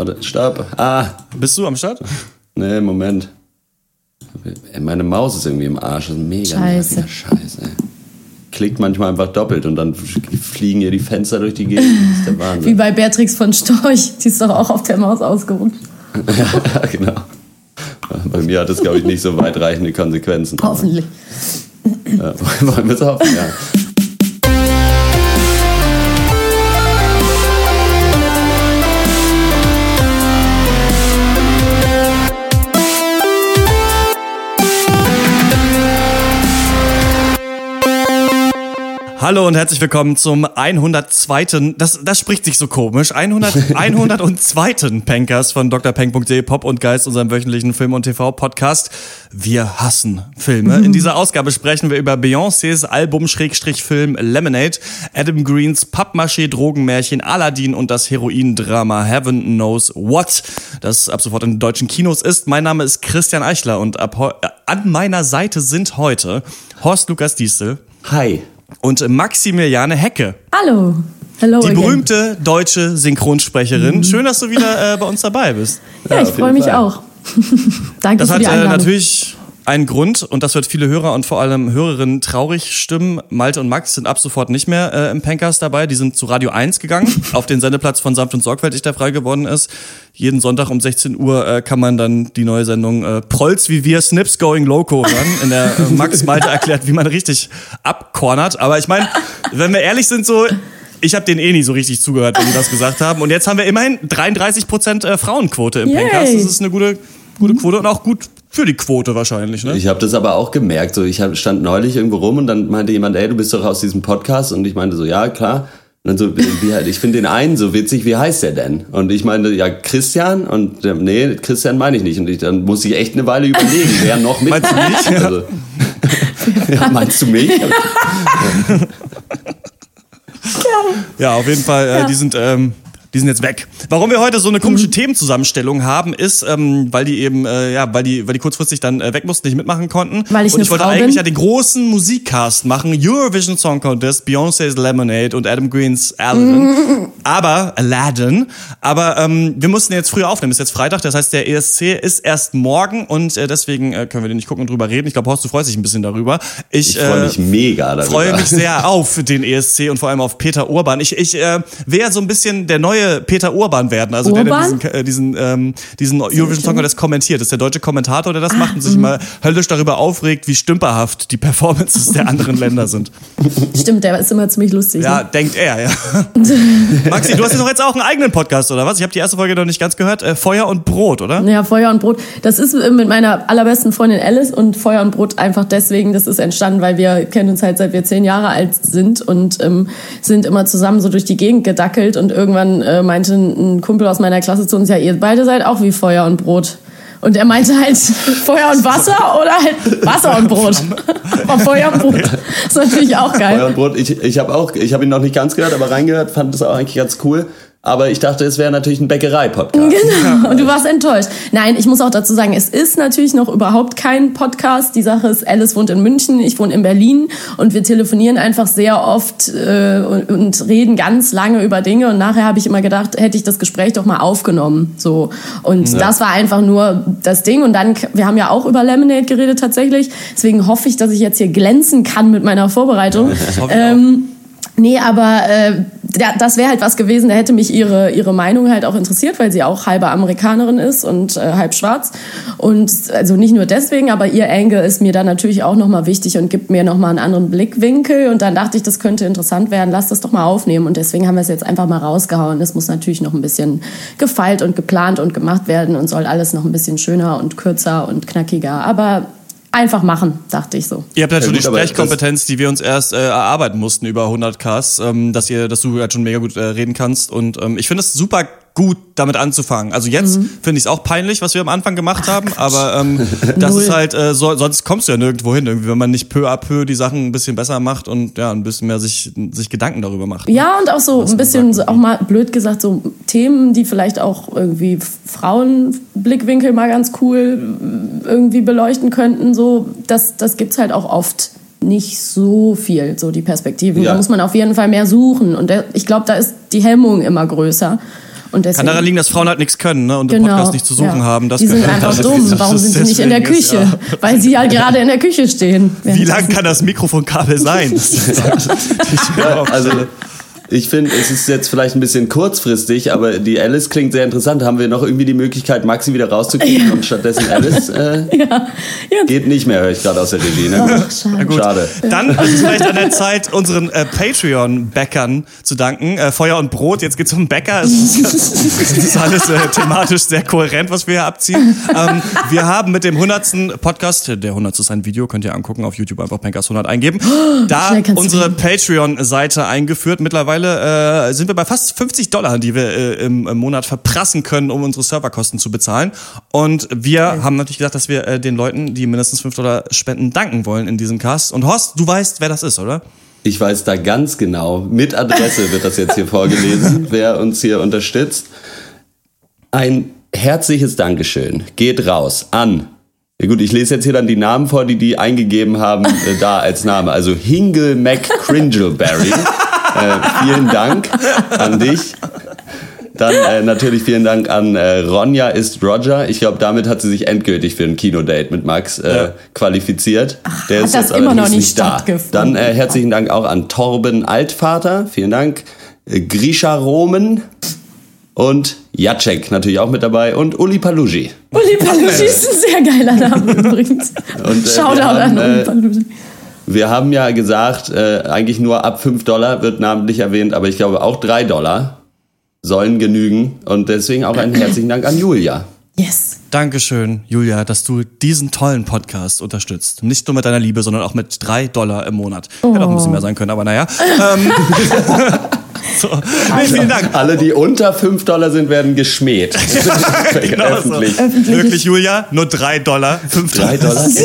Warte, stopp. Ah. Bist du am Start? Nee, Moment. Meine Maus ist irgendwie im Arsch. Das ist mega Scheiße. nerviger Scheiß, ey. Klickt manchmal einfach doppelt und dann fliegen ihr die Fenster durch die Gegend. Das ist der Wie Wahnsinn. bei Beatrix von Storch. Die ist doch auch auf der Maus ausgerutscht. ja, genau. Bei mir hat das, glaube ich, nicht so weitreichende Konsequenzen. Hoffentlich. Ja, wollen wir es hoffen, ja. Hallo und herzlich willkommen zum 102. Das, das spricht sich so komisch. 100, 102. Pankers von drpeng.de Pop und Geist, unserem wöchentlichen Film- und TV-Podcast. Wir hassen Filme. In dieser Ausgabe sprechen wir über Beyoncés Album-Film Lemonade, Adam Greens Pappmaché-Drogenmärchen Aladdin und das Heroin-Drama Heaven Knows What, das ab sofort in deutschen Kinos ist. Mein Name ist Christian Eichler und ab äh, an meiner Seite sind heute Horst Lukas Diesel Hi. Und Maximiliane Hecke, Hallo. Hello die again. berühmte deutsche Synchronsprecherin. Schön, dass du wieder äh, bei uns dabei bist. Ja, Ja, ich freue mich Fall. auch. Danke Das für hat die äh, Einladung. natürlich einen Grund und das wird viele Hörer und vor allem Hörerinnen traurig stimmen. Malte und Max sind ab sofort nicht mehr äh, im Pankers dabei. Die sind zu Radio 1 gegangen, auf den Sendeplatz von Sanft und Sorgfältig, der frei geworden ist. Jeden Sonntag um 16 Uhr äh, kann man dann die neue Sendung äh, Prolls wie wir, Snips Going Loco hören, in der äh, Max Malte erklärt, wie man richtig abkornert. Aber ich meine, wenn wir ehrlich sind, so ich habe denen eh nie so richtig zugehört, wenn die das gesagt haben. Und jetzt haben wir immerhin 33 Prozent äh, Frauenquote im Yay. Pankers. Das ist eine gute, gute Quote und auch gut für die Quote wahrscheinlich. Ne? Ich habe das aber auch gemerkt. So, ich hab, stand neulich irgendwo rum und dann meinte jemand, ey, du bist doch aus diesem Podcast. Und ich meinte so, ja, klar. Und dann so, wie, ich finde den einen so witzig, wie heißt der denn? Und ich meinte, ja, Christian. Und nee, Christian meine ich nicht. Und ich, dann muss ich echt eine Weile überlegen, wer noch mit. Meinst du mich? Also, ja, meinst du mich? Ja, auf jeden Fall, äh, Ja. die sind. Ähm, die sind jetzt weg. Warum wir heute so eine komische Themenzusammenstellung haben, ist, ähm, weil die eben, äh, ja, weil die, weil die kurzfristig dann äh, weg mussten, nicht mitmachen konnten. Weil ich und ich wollte Frau eigentlich bin. ja den großen Musikcast machen, Eurovision Song Contest, Beyoncé's Lemonade und Adam Greens Aladdin. Aber Aladdin. Aber ähm, wir mussten jetzt früher aufnehmen. Ist jetzt Freitag, das heißt der ESC ist erst morgen und äh, deswegen äh, können wir den nicht gucken und drüber reden. Ich glaube, Horst, du freust dich ein bisschen darüber. Ich, Ich freue äh, mich mega darüber. freue mich sehr auf den ESC und vor allem auf Peter Urban. Ich, ich äh, ja so ein bisschen der neue Peter Urban werden, also der, der Urban? diesen, äh, diesen, ähm, diesen Eurovision Song Contest kommentiert. Das ist der deutsche Kommentator, der das macht und sich mhm. mal höllisch darüber aufregt, wie stümperhaft die Performances der anderen Länder sind. Stimmt, der ist immer ziemlich lustig. Ja, Ne? denkt er, ja. Maxi, du hast jetzt doch jetzt auch einen eigenen Podcast, oder was? Ich habe die erste Folge noch nicht ganz gehört. Äh, Feuer und Brot, oder? Ja, Feuer und Brot. Das ist äh, mit meiner allerbesten Freundin Alice und Feuer und Brot einfach deswegen, das ist entstanden, weil wir kennen uns halt seit wir zehn Jahre alt sind und ähm, sind immer zusammen so durch die Gegend gedackelt und irgendwann äh, meinte ein Kumpel aus meiner Klasse zu uns, ja, ihr beide seid auch wie Feuer und Brot. Und er meinte halt Feuer und Wasser oder halt Wasser und Brot. Feuer und Brot ist natürlich auch Feuer geil. und Brot, ich, ich habe auch, ich habe ihn noch nicht ganz gehört, aber reingehört, fand das auch eigentlich ganz cool. Aber ich dachte, es wäre natürlich ein Bäckerei-Podcast. Genau, und du warst enttäuscht. Nein, ich muss auch dazu sagen, es ist natürlich noch überhaupt kein Podcast. Die Sache ist, Alice wohnt in München, ich wohne in Berlin und wir telefonieren einfach sehr oft äh, und, und reden ganz lange über Dinge und nachher habe ich immer gedacht, hätte ich das Gespräch doch mal aufgenommen. So Und das war einfach nur das Ding und dann, wir haben ja auch über Lemonade geredet tatsächlich, deswegen hoffe ich, dass ich jetzt hier glänzen kann mit meiner Vorbereitung. hoffe ich auch. ähm, Nee, aber äh, da- das wäre halt was gewesen, da hätte mich ihre, ihre Meinung halt auch interessiert, weil sie auch halbe Amerikanerin ist und äh, halb schwarz. Und also nicht nur deswegen, aber ihr Angle ist mir dann natürlich auch nochmal wichtig und gibt mir nochmal einen anderen Blickwinkel. Und dann dachte ich, das könnte interessant werden, lass das doch mal aufnehmen. Und deswegen haben wir es jetzt einfach mal rausgehauen. Es muss natürlich noch ein bisschen gefeilt und geplant und gemacht werden und soll alles noch ein bisschen schöner und kürzer und knackiger. Aber einfach machen, dachte ich so. Ihr habt halt Ja, schon gut, die Sprechkompetenz, die wir uns erst äh, erarbeiten mussten über 100 Ks, ähm, dass ihr, dass du halt schon mega gut äh, reden kannst. Und ähm, ich finde es super gut, damit anzufangen. Also jetzt Mhm. finde ich es auch peinlich, was wir am Anfang gemacht haben, aber ähm, das ist halt, äh, so, sonst kommst du ja nirgendwo hin, irgendwie, wenn man nicht peu à peu die Sachen ein bisschen besser macht und ja, ein bisschen mehr sich, sich Gedanken darüber macht. Ja, und auch so ein bisschen, so auch mal blöd gesagt, so Themen, die vielleicht auch irgendwie Frauenblickwinkel mal ganz cool irgendwie beleuchten könnten, so, das, das gibt's halt auch oft nicht so viel, so die Perspektiven. Ja. Da muss man auf jeden Fall mehr suchen. Und ich glaube, da ist die Hemmung immer größer. Und deswegen, Kann daran liegen, dass Frauen halt nichts können ne? und genau, im Podcast nichts zu suchen ja. haben. Das die sind einfach dazu. dumm. Warum sind sie nicht in der Deswegen ist, Küche? ja. Weil sie ja gerade in der Küche stehen. Wie lang kann das Mikrofonkabel sein? Das Ja, also ich finde, es ist jetzt vielleicht ein bisschen kurzfristig, aber die Alice klingt sehr interessant. Haben wir noch irgendwie die Möglichkeit, Maxi wieder rauszukriegen und stattdessen Alice? Äh, ja, ja. geht nicht mehr, höre ich gerade aus der Regie. Ne? Ach, schade. Schade. Dann ist es vielleicht an der Zeit, unseren äh, Patreon-Bäckern zu danken. Äh, Feuer und Brot, jetzt geht's um Bäcker. Es ist, es ist alles äh, thematisch sehr kohärent, was wir hier abziehen. Ähm, wir haben mit dem 100. Podcast, der 100. ist ein Video, könnt ihr angucken, auf YouTube einfach Pankers 100 eingeben, da kannst du unsere Patreon-Seite eingeführt. Mittlerweile äh, sind wir bei fast 50 Dollar, die wir äh, im, im Monat verprassen können, um unsere Serverkosten zu bezahlen. Und wir haben natürlich gesagt, dass wir äh, den Leuten, die mindestens 5 Dollar spenden, danken wollen in diesem Cast. Und Horst, du weißt, wer das ist, oder? Ich weiß da ganz genau. Mit Adresse wird das jetzt hier vorgelesen, wer uns hier unterstützt. Ein herzliches Dankeschön geht raus an. Ja gut, ich lese jetzt hier dann die Namen vor, die die eingegeben haben, äh, da als Name. Also Hingle McCringleberry. äh, vielen Dank an dich. Dann äh, natürlich vielen Dank an äh, Ronja ist Roger. Ich glaube, damit hat sie sich endgültig für ein Kinodate mit Max äh, Ja. qualifiziert. Der hat ist das jetzt immer noch nicht da. stattgefunden. Dann äh, herzlichen Dank auch an Torben Altvater. Vielen Dank. Äh, Grisha Romen und Jacek natürlich auch mit dabei und Uli Palugi. Uli Palucci ist ein sehr geiler Name übrigens. Und, äh, Shoutout wir an haben, Uli äh, Palucci. Wir haben ja gesagt, äh, eigentlich nur ab 5 Dollar wird namentlich erwähnt, aber ich glaube auch 3 Dollar sollen genügen. Und deswegen auch einen herzlichen Dank an Julia. Yes. Dankeschön, Julia, dass du diesen tollen Podcast unterstützt. Nicht nur mit deiner Liebe, sondern auch mit drei Dollar im Monat. Hätte auch ein bisschen mehr sein können, aber naja. Ähm, so, nee, vielen Dank. Alle, die unter 5 Dollar sind, werden geschmäht. Genau so. Öffentlich. Wirklich, Julia? Nur drei Dollar? Fünf 3 Dollar?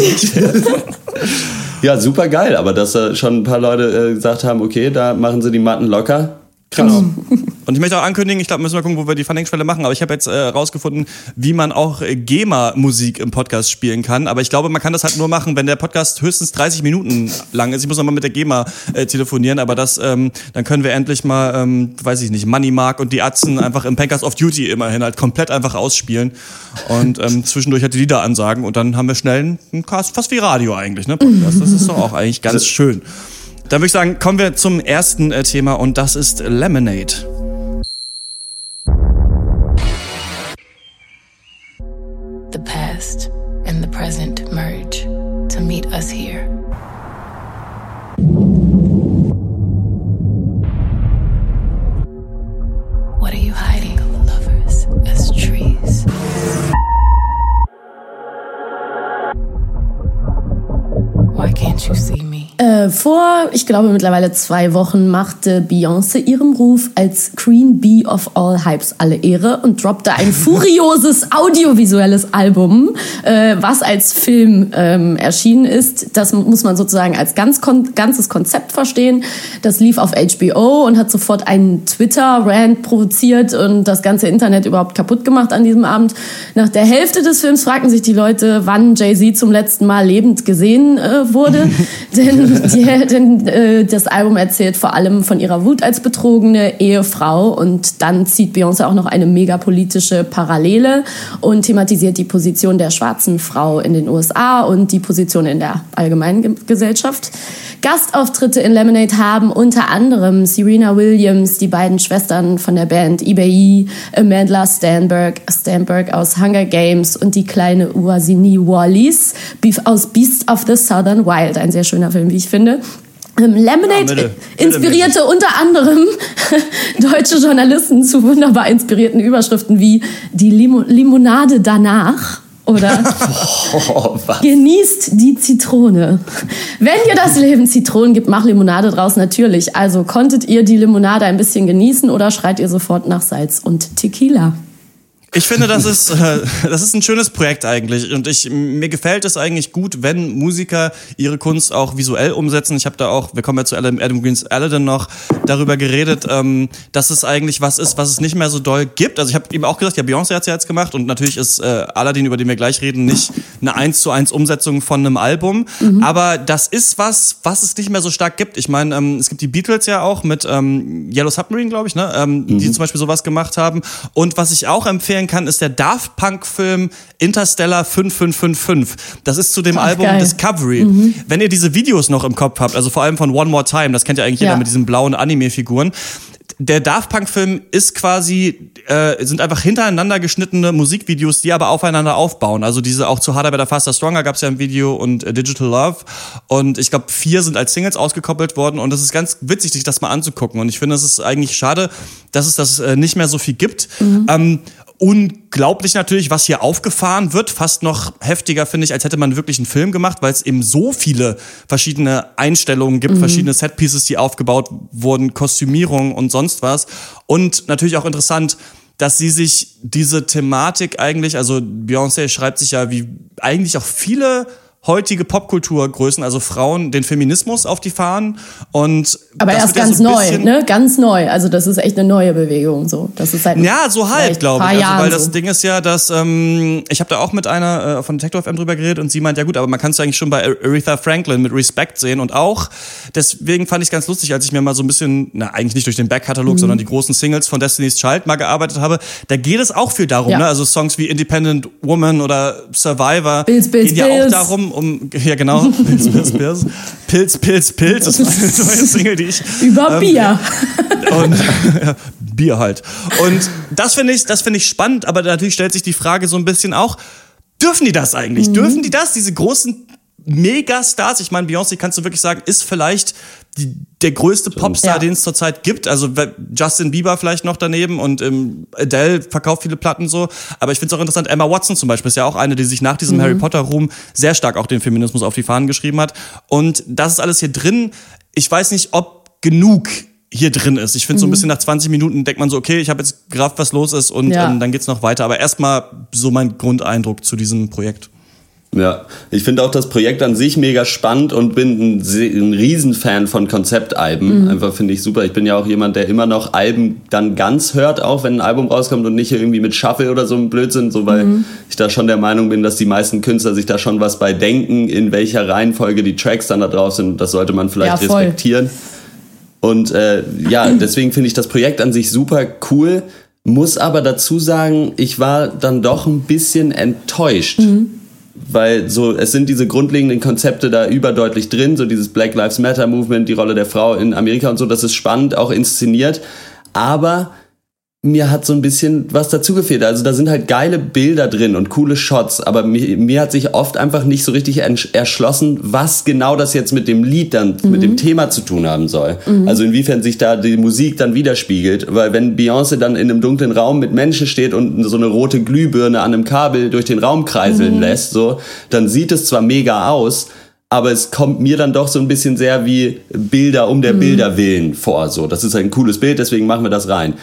ja, super geil. Aber dass da schon ein paar Leute äh, gesagt haben, okay, da machen sie die Matten locker. Krass. Genau. Und ich möchte auch ankündigen, ich glaube, müssen wir gucken, wo wir die Funding-Schwelle machen, aber ich habe jetzt äh, rausgefunden, wie man auch äh, GEMA-Musik im Podcast spielen kann. Aber ich glaube, man kann das halt nur machen, wenn der Podcast höchstens 30 Minuten lang ist. Ich muss nochmal mit der GEMA äh, telefonieren, aber das, ähm, dann können wir endlich mal, ähm, weiß ich nicht, Money Mark und die Atzen einfach im Pankers of Duty immerhin halt komplett einfach ausspielen und ähm, zwischendurch halt die Lieder ansagen und dann haben wir schnell einen Cast, fast wie Radio eigentlich, ne? Podcast. Das ist doch auch eigentlich ganz schön. Dann würde ich sagen, kommen wir zum ersten äh, Thema und das ist Lemonade. The past and the present merge to meet us here. Vor, ich glaube, mittlerweile zwei Wochen machte Beyoncé ihrem Ruf als Queen Bee of All Hypes alle Ehre und droppte ein furioses audiovisuelles Album, äh, was als Film ähm, erschienen ist. Das muss man sozusagen als ganz kon ganzes Konzept verstehen. Das lief auf HBO und hat sofort einen Twitter-Rant provoziert und das ganze Internet überhaupt kaputt gemacht an diesem Abend. Nach der Hälfte des Films fragten sich die Leute, wann Jay-Z zum letzten Mal lebend gesehen äh, wurde. denn die, denn äh, das Album erzählt vor allem von ihrer Wut als betrogene Ehefrau und dann zieht Beyoncé auch noch eine megapolitische Parallele und thematisiert die Position der schwarzen Frau in den USA und die Position in der allgemeinen Ge- Gesellschaft. Gastauftritte in Lemonade haben unter anderem Serena Williams, die beiden Schwestern von der Band EBI, Amanda Stanberg, Stanberg aus Hunger Games und die kleine Uasini Wallis aus Beast of the Southern Wild. Ein sehr schöner Film, wie ich finde. Ähm, Lemonade Ja. Bitte inspirierte unter anderem deutsche Journalisten zu wunderbar inspirierten Überschriften wie die Limo Limonade danach oder Oh? Genießt die Zitrone. Wenn dir das Leben Zitronen gibt, mach Limonade draus natürlich. Also konntet ihr die Limonade ein bisschen genießen oder schreit ihr sofort nach Salz und Tequila? Ich finde, das ist, äh, das ist ein schönes Projekt eigentlich. Und ich, mir gefällt es eigentlich gut, wenn Musiker ihre Kunst auch visuell umsetzen. Ich habe da auch, wir kommen ja zu Adam, Adam Greens Aladdin noch, darüber geredet, ähm, dass es eigentlich was ist, was es nicht mehr so doll gibt. Also ich habe ihm auch gesagt, ja, Beyoncé hat's ja jetzt gemacht und natürlich ist äh, Aladdin, über den wir gleich reden, nicht eine eins zu eins Umsetzung von einem Album. Mhm. Aber das ist was, was es nicht mehr so stark gibt. Ich meine, ähm, es gibt die Beatles ja auch mit ähm, Yellow Submarine, glaube ich, ne? Ähm, mhm. die zum Beispiel sowas gemacht haben. Und was ich auch empfehlen kann, ist der Daft Punk-Film Interstellar 5555. Das ist zu dem Ach, Album geil. Discovery. Mhm. Wenn ihr diese Videos noch im Kopf habt, also vor allem von One More Time, das kennt ja eigentlich ja. jeder mit diesen blauen Anime-Figuren, der Daft Punk Film ist quasi äh, sind einfach hintereinander geschnittene Musikvideos, die aber aufeinander aufbauen. Also diese auch zu Harder Better Faster Stronger gab es ja ein Video und äh, Digital Love und ich glaube vier sind als Singles ausgekoppelt worden und es ist ganz witzig, sich das mal anzugucken und ich finde es ist eigentlich schade, dass es das äh, nicht mehr so viel gibt. Mhm. Ähm, unglaublich natürlich, was hier aufgefahren wird. Fast noch heftiger, finde ich, als hätte man wirklich einen Film gemacht, weil es eben so viele verschiedene Einstellungen gibt, mhm. verschiedene Setpieces, die aufgebaut wurden, Kostümierung und sonst was. Und natürlich auch interessant, dass sie sich diese Thematik eigentlich, also Beyoncé schreibt sich ja wie eigentlich auch viele heutige Popkulturgrößen, also Frauen, den Feminismus auf die Fahnen und aber erst ganz ja so neu, ne? Ganz neu. Also das ist echt eine neue Bewegung so. Das ist halt ja so halb, glaube ich. Also, weil das so. Ding ist ja, dass ähm, ich habe da auch mit einer äh, von Detective FM drüber geredet und sie meint ja gut, aber man kann es eigentlich schon bei Aretha Franklin mit Respect sehen und auch deswegen fand ich es ganz lustig, als ich mir mal so ein bisschen, na eigentlich nicht durch den Backkatalog, mhm. sondern die großen Singles von Destiny's Child mal gearbeitet habe. Da geht es auch viel darum, ja. ne? Also Songs wie Independent Woman oder Survivor Bills, Bills, gehen ja Bills. auch darum, um ja genau Pilz, Pilz, Pilz, Pilz, Pilz, Pilz. Das ist meine neue Single, die ich über ähm, Bier und ja, Bier halt. Und das finde ich, das finde ich spannend. Aber natürlich stellt sich die Frage so ein bisschen auch: Dürfen die das eigentlich? Mhm. Dürfen die das? Diese großen Megastars, ich meine, Beyoncé kannst du wirklich sagen, ist vielleicht die, der größte Popstar, ja. den es zurzeit gibt. Also Justin Bieber vielleicht noch daneben und ähm, Adele verkauft viele Platten so. Aber ich finde es auch interessant, Emma Watson zum Beispiel ist ja auch eine, die sich nach diesem mhm. Harry Potter-Ruhm sehr stark auch den Feminismus auf die Fahnen geschrieben hat. Und das ist alles hier drin. Ich weiß nicht, ob genug hier drin ist. Ich finde so ein mhm. bisschen nach 20 Minuten denkt man so, okay, ich habe jetzt gerafft, was los ist und ja. ähm, dann geht's noch weiter. Aber erstmal so mein Grundeindruck zu diesem Projekt. Ja, ich finde auch das Projekt an sich mega spannend und bin ein, ein Riesenfan von Konzeptalben. Mhm. Einfach finde ich super. Ich bin ja auch jemand, der immer noch Alben dann ganz hört, auch wenn ein Album rauskommt und nicht irgendwie mit Shuffle oder so ein Blödsinn, so weil mhm. ich da schon der Meinung bin, dass die meisten Künstler sich da schon was bei denken, in welcher Reihenfolge die Tracks dann da drauf sind. Das sollte man vielleicht ja, respektieren. Und äh, ja, deswegen finde ich das Projekt an sich super cool. Muss aber dazu sagen, ich war dann doch ein bisschen enttäuscht. Mhm weil so es sind diese grundlegenden Konzepte da überdeutlich drin, so dieses Black Lives Matter Movement, die Rolle der Frau in Amerika und so, das ist spannend, auch inszeniert, aber mir hat so ein bisschen was dazu gefehlt. Also da sind halt geile Bilder drin und coole Shots, aber mir, mir hat sich oft einfach nicht so richtig erschlossen, was genau das jetzt mit dem Lied dann, mhm. mit dem Thema zu tun haben soll. Mhm. Also inwiefern sich da die Musik dann widerspiegelt. Weil wenn Beyoncé dann in einem dunklen Raum mit Menschen steht und so eine rote Glühbirne an einem Kabel durch den Raum kreiseln mhm. lässt, so, dann sieht es zwar mega aus, aber es kommt mir dann doch so ein bisschen sehr wie Bilder um der mhm. Bilder willen vor. So, das ist ein cooles Bild, deswegen machen wir das rein.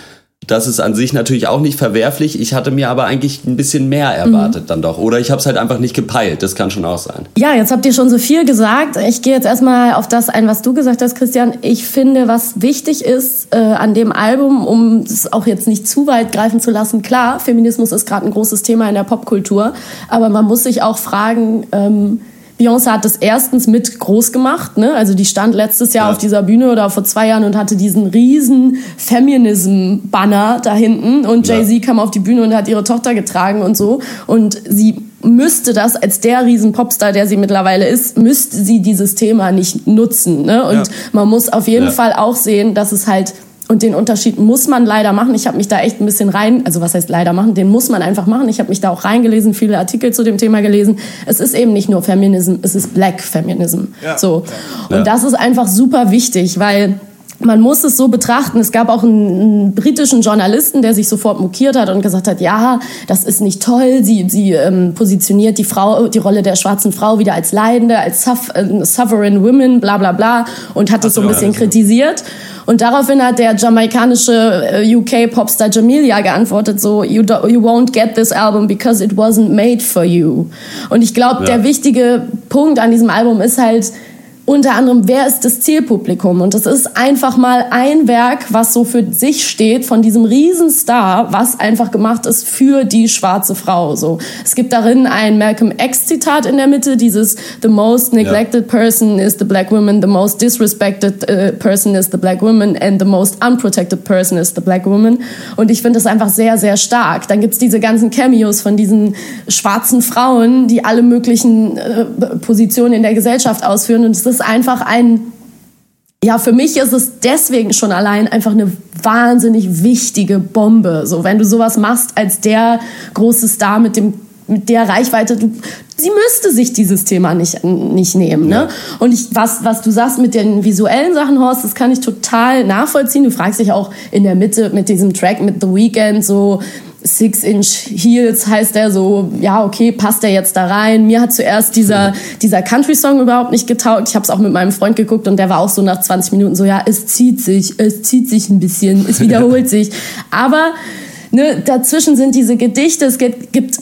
Das ist an sich natürlich auch nicht verwerflich. Ich hatte mir aber eigentlich ein bisschen mehr erwartet mhm. dann doch. Oder ich habe es halt einfach nicht gepeilt. Das kann schon auch sein. Ja, jetzt habt ihr schon so viel gesagt. Ich gehe jetzt erstmal auf das ein, was du gesagt hast, Christian. Ich finde, was wichtig ist äh, an dem Album, um es auch jetzt nicht zu weit greifen zu lassen, klar, Feminismus ist gerade ein großes Thema in der Popkultur. Aber man muss sich auch fragen, ähm, Beyoncé hat das erstens mit groß gemacht, ne? Also die stand letztes Jahr ja. auf dieser Bühne oder vor zwei Jahren und hatte diesen riesen Feminism-Banner da hinten und Jay-Z ja. kam auf die Bühne und hat ihre Tochter getragen und so. Und sie müsste das als der riesen Popstar, der sie mittlerweile ist, müsste sie dieses Thema nicht nutzen. Ne? Und ja. man muss auf jeden Fall auch sehen, dass es halt und den Unterschied muss man leider machen. Ich habe mich da echt ein bisschen rein, also was heißt leider machen, den muss man einfach machen. Ich habe mich da auch reingelesen, viele Artikel zu dem Thema gelesen. Es ist eben nicht nur Feminism, es ist Black Feminism. Ja. So. Und das ist einfach super wichtig, weil man muss es so betrachten. Es gab auch einen, einen, britischen Journalisten, der sich sofort mokiert hat und gesagt hat, ja, das ist nicht toll. Sie, sie ähm, positioniert die Frau, die Rolle der schwarzen Frau wieder als Leidende, als Suff, äh, Sovereign Women, bla bla bla und hat es so ein bisschen kritisiert. Und daraufhin hat der jamaikanische äh, UK-Popstar Jamelia geantwortet so, you, do, you won't get this album because it wasn't made for you. Und ich glaube, ja. der wichtige Punkt an diesem Album ist halt, unter anderem, wer ist das Zielpublikum? Und das ist einfach mal ein Werk, was so für sich steht, von diesem Riesenstar, was einfach gemacht ist für die schwarze Frau. So, es gibt darin ein Malcolm X Zitat in der Mitte, dieses The most neglected ja. person is the black woman, the most disrespected uh, person is the black woman and the most unprotected person is the black woman. Und ich finde das einfach sehr, sehr stark. Dann gibt's diese ganzen Cameos von diesen schwarzen Frauen, die alle möglichen äh, Positionen in der Gesellschaft ausführen. Und es ist einfach ein, ja, für mich ist es deswegen schon allein einfach eine wahnsinnig wichtige Bombe. So, wenn du sowas machst als der große Star mit dem mit der Reichweite, du, sie müsste sich dieses Thema nicht, nicht nehmen. Ne? Ja. Und ich, was, was du sagst mit den visuellen Sachen, Horst, das kann ich total nachvollziehen. Du fragst dich auch in der Mitte mit diesem Track mit The Weeknd so, Six-Inch Heels heißt er so, ja, okay, passt er jetzt da rein? Mir hat zuerst dieser, dieser Country-Song überhaupt nicht getaugt. Ich habe es auch mit meinem Freund geguckt und der war auch so nach 20 Minuten so, ja, es zieht sich, es zieht sich ein bisschen, es wiederholt sich. Aber ne, dazwischen sind diese Gedichte, es gibt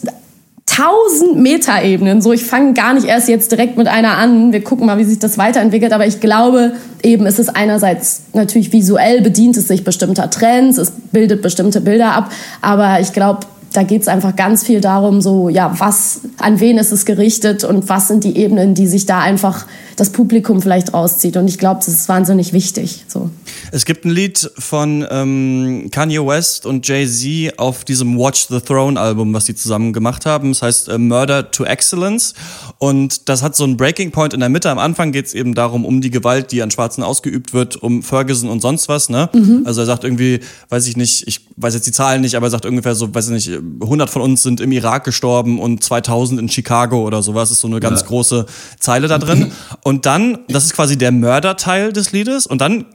tausend Metaebenen. So, ich fange gar nicht erst jetzt direkt mit einer an. Wir gucken mal, wie sich das weiterentwickelt. Aber ich glaube, eben ist es einerseits natürlich visuell bedient es sich bestimmter Trends, es bildet bestimmte Bilder ab. Aber ich glaube, da geht es einfach ganz viel darum, so, ja, was, an wen ist es gerichtet und was sind die Ebenen, die sich da einfach das Publikum vielleicht rauszieht. Und ich glaube, das ist wahnsinnig wichtig. So. Es gibt ein Lied von ähm, Kanye West und Jay-Z auf diesem Watch the Throne Album, was sie zusammen gemacht haben. Das heißt äh, Murder to Excellence. Und das hat so einen Breaking Point in der Mitte. Am Anfang geht es eben darum, um die Gewalt, die an Schwarzen ausgeübt wird, um Ferguson und sonst was. Ne? Mhm. Also er sagt irgendwie, weiß ich nicht, ich weiß jetzt die Zahlen nicht, aber er sagt ungefähr so, weiß ich nicht, 100 von uns sind im Irak gestorben und 2000 in Chicago oder sowas. Ist so eine ganz ja. große Zeile da drin. Und dann, das ist quasi der Mörderteil des Liedes. Und dann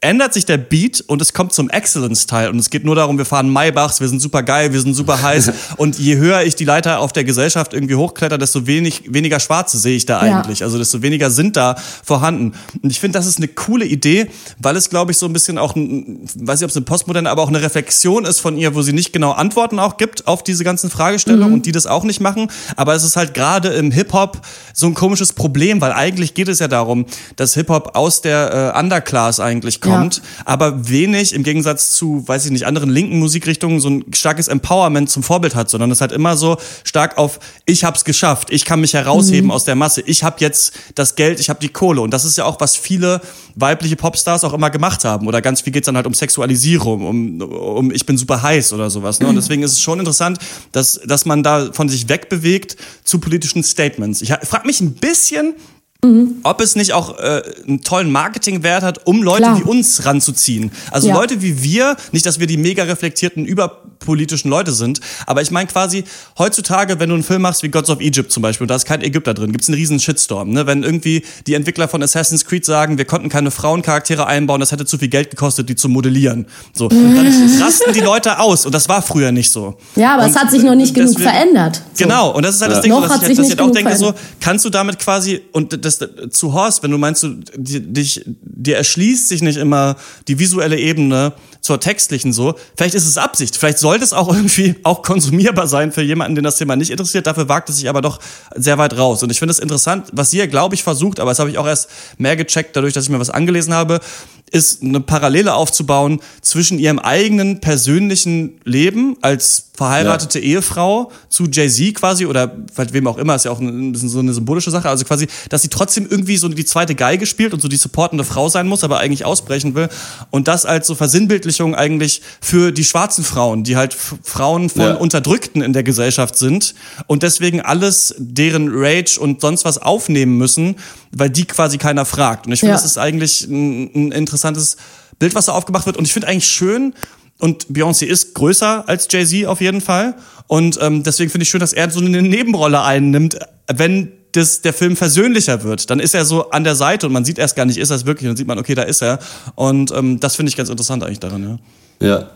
ändert sich der Beat und es kommt zum Excellence-Teil. Und es geht nur darum, wir fahren Maybachs, wir sind super geil, wir sind super heiß. und je höher ich die Leiter auf der Gesellschaft irgendwie hochkletter, desto wenig, weniger Schwarze sehe ich da eigentlich. Ja. Also desto weniger sind da vorhanden. Und ich finde, das ist eine coole Idee, weil es, glaube ich, so ein bisschen auch, ein, weiß nicht, ob es eine postmoderne, aber auch eine Reflexion ist von ihr, wo sie nicht genau Antworten auch gibt auf diese ganzen Fragestellungen mhm. und die das auch nicht machen. Aber es ist halt gerade im Hip-Hop so ein komisches Problem, weil eigentlich geht es ja darum, dass Hip-Hop aus der äh, Underclass eigentlich kommt ja. aber wenig im Gegensatz zu, weiß ich nicht, anderen linken Musikrichtungen so ein starkes Empowerment zum Vorbild hat, sondern es hat immer so stark auf, ich hab's geschafft, ich kann mich herausheben mhm. aus der Masse, ich hab jetzt das Geld, ich hab die Kohle. Und das ist ja auch, was viele weibliche Popstars auch immer gemacht haben. Oder ganz viel geht's dann halt um Sexualisierung, um, um ich bin super heiß oder sowas. Ne? Und deswegen ist es schon interessant, dass, dass man da von sich wegbewegt zu politischen Statements. Ich frage mich ein bisschen, Mhm. Ob es nicht auch äh, einen tollen Marketingwert hat, um Leute Klar. wie uns ranzuziehen. Also ja. Leute wie wir, nicht, dass wir die mega reflektierten überpolitischen Leute sind, aber ich meine quasi heutzutage, wenn du einen Film machst wie Gods of Egypt zum Beispiel, und da ist kein Ägypter drin, gibt es einen riesen Shitstorm. Ne? Wenn irgendwie die Entwickler von Assassin's Creed sagen, wir konnten keine Frauencharaktere einbauen, das hätte zu viel Geld gekostet, die zu modellieren. So, dann rasten die Leute aus und das war früher nicht so. Ja, aber und es hat sich noch nicht genug deswegen, verändert. So. Genau, und das ist halt das ja. Ding, noch dass ich, dass ich auch denke, so, kannst du damit quasi, und das zu Horst, wenn du meinst, du, dich, dir erschließt sich nicht immer die visuelle Ebene zur textlichen so, vielleicht ist es Absicht, vielleicht sollte es auch irgendwie auch konsumierbar sein für jemanden, den das Thema nicht interessiert, dafür wagt es sich aber doch sehr weit raus. Und ich finde es interessant, was sie ja, glaube ich, versucht, aber das habe ich auch erst mehr gecheckt, dadurch, dass ich mir was angelesen habe, ist eine Parallele aufzubauen zwischen ihrem eigenen persönlichen Leben als verheiratete ja. Ehefrau zu Jay-Z quasi oder wem auch immer, ist ja auch ein bisschen so eine symbolische Sache. Also quasi, dass sie trotzdem irgendwie so die zweite Geige spielt und so die supportende Frau sein muss, aber eigentlich ausbrechen will. Und das als so Versinnbildlichung eigentlich für die schwarzen Frauen, die halt Frauen von ja. Unterdrückten in der Gesellschaft sind und deswegen alles deren Rage und sonst was aufnehmen müssen, weil die quasi keiner fragt. Und ich finde, ja. das ist eigentlich ein, ein interessantes Bild, was da aufgemacht wird. Und ich finde eigentlich schön, und Beyoncé ist größer als Jay-Z auf jeden Fall. Und ähm, deswegen finde ich schön, dass er so eine Nebenrolle einnimmt, wenn das, der Film versöhnlicher wird. Dann ist er so an der Seite und man sieht erst gar nicht, ist er es wirklich, und dann sieht man, okay, da ist er. Und ähm, das finde ich ganz interessant eigentlich daran, ja. Ja.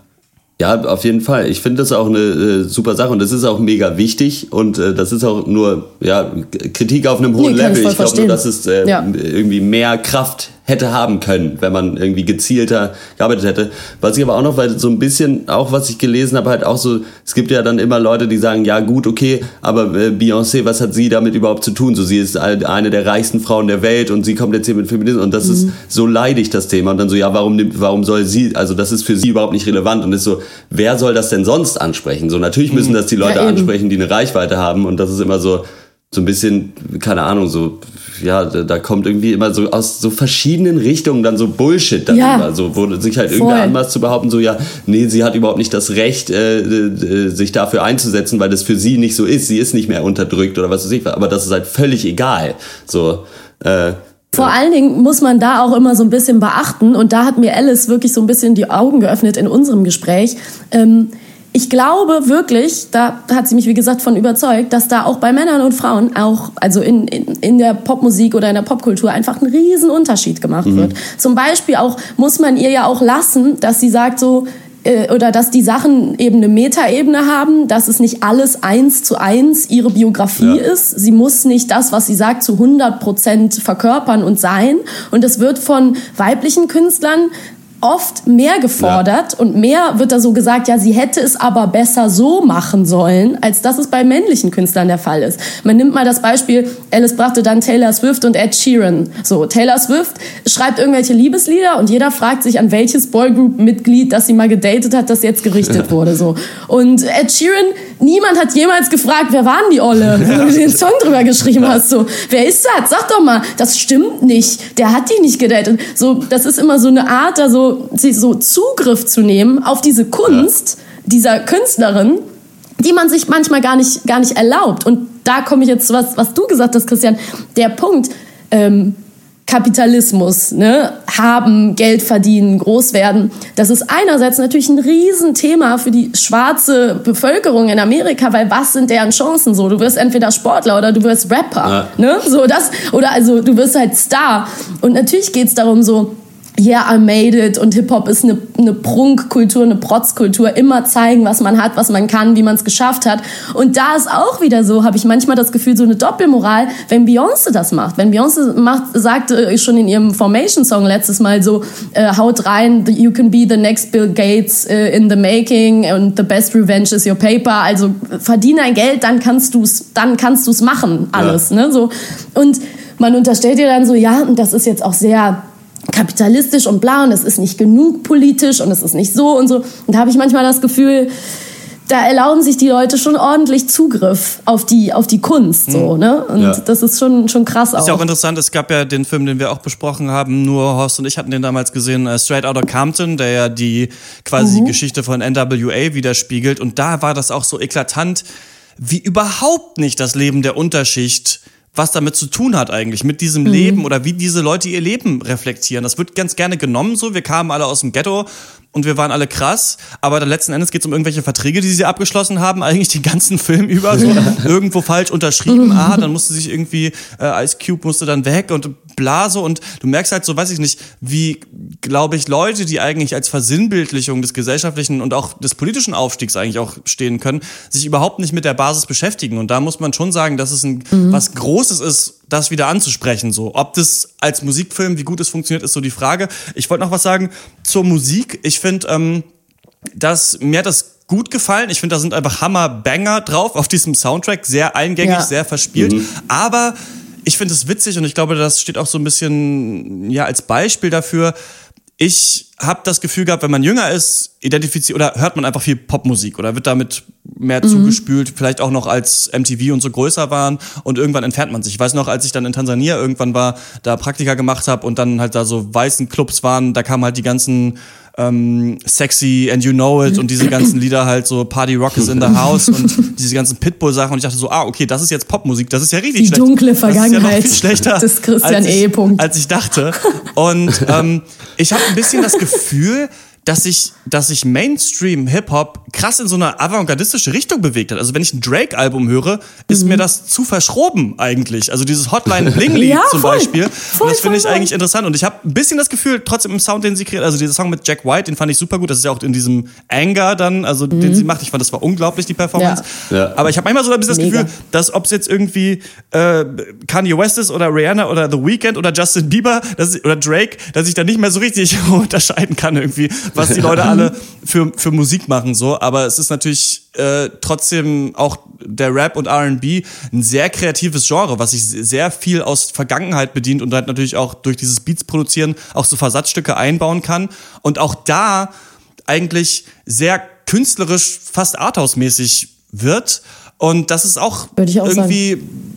Ja, auf jeden Fall. Ich finde das auch eine äh, super Sache und das ist auch mega wichtig und äh, das ist auch nur ja Kritik auf einem hohen Nee, ich Level. voll Ich glaube nur, dass es äh, Ja. irgendwie mehr Kraft hätte haben können, wenn man irgendwie gezielter gearbeitet hätte. Was ich aber auch noch, weil so ein bisschen, auch was ich gelesen habe, halt auch so, es gibt ja dann immer Leute, die sagen, ja gut, okay, aber äh, Beyoncé, was hat sie damit überhaupt zu tun? So, sie ist ein- eine der reichsten Frauen der Welt und sie kommt jetzt hier mit Feminismus und das ist Mhm. so leidig, das Thema. Und dann so, ja, warum, nimmt- warum soll sie, also das ist für sie überhaupt nicht relevant und ist so, wer soll das denn sonst ansprechen? So, natürlich müssen das die Leute Ja, ansprechen, die eine Reichweite haben und das ist immer so, so ein bisschen, keine Ahnung, so, ja, da, kommt irgendwie immer so aus so verschiedenen Richtungen dann so Bullshit darüber, Ja. so, wo sich halt Voll. irgendwer anmaßt zu behaupten, so, ja, nee, sie hat überhaupt nicht das Recht, äh, äh, sich dafür einzusetzen, weil das für sie nicht so ist, sie ist nicht mehr unterdrückt oder was weiß ich, aber das ist halt völlig egal, so, äh, Vor allen Dingen muss man da auch immer so ein bisschen beachten, und da hat mir Alice wirklich so ein bisschen die Augen geöffnet in unserem Gespräch. Ähm, ich glaube wirklich, da hat sie mich wie gesagt von überzeugt, dass da auch bei Männern und Frauen auch, also in, in, in der Popmusik oder in der Popkultur einfach ein riesen Unterschied gemacht wird. Zum Beispiel auch muss man ihr ja auch lassen, dass sie sagt so, äh, oder dass die Sachen eben eine Metaebene haben, dass es nicht alles eins zu eins ihre Biografie Ja. ist. Sie muss nicht das, was sie sagt, zu 100 Prozent verkörpern und sein. Und es wird von weiblichen Künstlern oft mehr gefordert und mehr wird da so gesagt, ja, sie hätte es aber besser so machen sollen, als dass es bei männlichen Künstlern der Fall ist. Man nimmt mal das Beispiel, Alice brachte dann Taylor Swift und Ed Sheeran. So, Taylor Swift schreibt irgendwelche Liebeslieder und jeder fragt sich, an welches Boygroup-Mitglied, das sie mal gedatet hat, das jetzt gerichtet wurde. So. Und Ed Sheeran, niemand hat jemals gefragt, wer waren die Olle, wo du den Song drüber geschrieben hast. So, wer ist das? Sag doch mal, das stimmt nicht. Der hat die nicht gedatet. So, das ist immer so eine Art, da so, sie- so Zugriff zu nehmen auf diese Kunst dieser Künstlerin, die man sich manchmal gar nicht, gar nicht erlaubt. Und da komme ich jetzt zu was, was du gesagt hast, Christian. Der Punkt, ähm, Kapitalismus, ne, haben, Geld verdienen, groß werden. Das ist einerseits natürlich ein Riesenthema für die schwarze Bevölkerung in Amerika, weil was sind deren Chancen so? Du wirst entweder Sportler oder du wirst Rapper, Ja. ne? So das oder also du wirst halt Star. Und natürlich geht's darum so Yeah, I made it und Hip-Hop ist eine, eine Prunkkultur, eine Protzkultur. Immer zeigen, was man hat, was man kann, wie man es geschafft hat. Und da ist auch wieder so, habe ich manchmal das Gefühl, so eine Doppelmoral, wenn Beyoncé das macht. Wenn Beyoncé macht, sagte schon in ihrem Formation-Song letztes Mal so, äh, haut rein, you can be the next Bill Gates äh, in the making and the best revenge is your paper. Also verdien dein Geld, dann kannst du's, dann kannst du's machen, alles. Ne? So. Und man unterstellt ihr dann so, ja, und das ist jetzt auch sehr kapitalistisch und bla und es ist nicht genug politisch und es ist nicht so und so. Und da habe ich manchmal das Gefühl, da erlauben sich die Leute schon ordentlich Zugriff auf die, auf die Kunst, so, ne? Und Ja. das ist schon, schon krass Ist ja auch auch. interessant, es gab ja den Film, den wir auch besprochen haben, nur Horst und ich hatten den damals gesehen, äh, Straight Outta Compton, der ja die quasi die Geschichte von NWA widerspiegelt. Und da war das auch so eklatant, wie überhaupt nicht das Leben der Unterschicht was damit zu tun hat eigentlich, mit diesem Leben oder wie diese Leute ihr Leben reflektieren. Das wird ganz gerne genommen so. Wir kamen alle aus dem Ghetto und wir waren alle krass, aber dann letzten Endes geht es um irgendwelche Verträge, die sie abgeschlossen haben, eigentlich den ganzen Film über so irgendwo falsch unterschrieben. Ah, dann musste sich irgendwie äh, Ice Cube musste dann weg und bla so und du merkst halt so, weiß ich nicht, wie glaube ich Leute, die eigentlich als Versinnbildlichung des gesellschaftlichen und auch des politischen Aufstiegs eigentlich auch stehen können, sich überhaupt nicht mit der Basis beschäftigen und da muss man schon sagen, dass es ein was Großes ist, das wieder anzusprechen so. Ob das als Musikfilm, wie gut es funktioniert, ist so die Frage. Ich wollte noch was sagen zur Musik. Ich finde ähm, dass mir hat das gut gefallen. Ich finde, da sind einfach Hammer-Banger drauf auf diesem Soundtrack. Sehr eingängig, Ja. sehr verspielt. Aber ich finde es witzig und ich glaube, das steht auch so ein bisschen ja als Beispiel dafür. Ich habe das Gefühl gehabt, wenn man jünger ist, identifiziert oder hört man einfach viel Popmusik oder wird damit mehr zugespült, vielleicht auch noch als MTV und so größer waren und irgendwann entfernt man sich. Ich weiß noch, als ich dann in Tansania irgendwann war, da Praktika gemacht habe und dann halt da so weißen Clubs waren, da kamen halt die ganzen ähm, Sexy and You Know It und diese ganzen Lieder halt so Party Rock is in the House und diese ganzen Pitbull-Sachen und ich dachte so, ah, okay, das ist jetzt Popmusik, das ist ja richtig Die schlecht. dunkle Das ist ja noch Vergangenheit viel schlechter des Christian als ich, E. Punkt. als ich dachte. Und ähm, ich habe ein bisschen das Gefühl, dass sich, dass sich Mainstream Hip-Hop krass in so eine avantgardistische Richtung bewegt hat. Also wenn ich ein Drake-Album höre, ist mhm. mir das zu verschroben eigentlich. Also dieses Hotline Bling-Lied ja, zum Beispiel. Voll, und das finde ich voll. eigentlich interessant. Und ich habe ein bisschen das Gefühl, trotzdem im Sound, den sie kreiert, also dieser Song mit Jack White, den fand ich super gut. Das ist ja auch in diesem Anger dann, also mhm. den sie macht. Ich fand, das war unglaublich, die Performance. Ja. Ja. Aber ich habe manchmal so ein bisschen das Gefühl, dass ob es jetzt irgendwie äh, Kanye West ist oder Rihanna oder The Weeknd oder Justin Bieber dass, oder Drake, dass ich da nicht mehr so richtig unterscheiden kann irgendwie, was die Leute alle für, für Musik machen so. Aber es ist natürlich äh, trotzdem auch der Rap und R&B ein sehr kreatives Genre, was sich sehr viel aus Vergangenheit bedient und halt natürlich auch durch dieses Beats produzieren auch so Versatzstücke einbauen kann und auch da eigentlich sehr künstlerisch, fast arthouse-mäßig wird. Und das ist auch, auch irgendwie sagen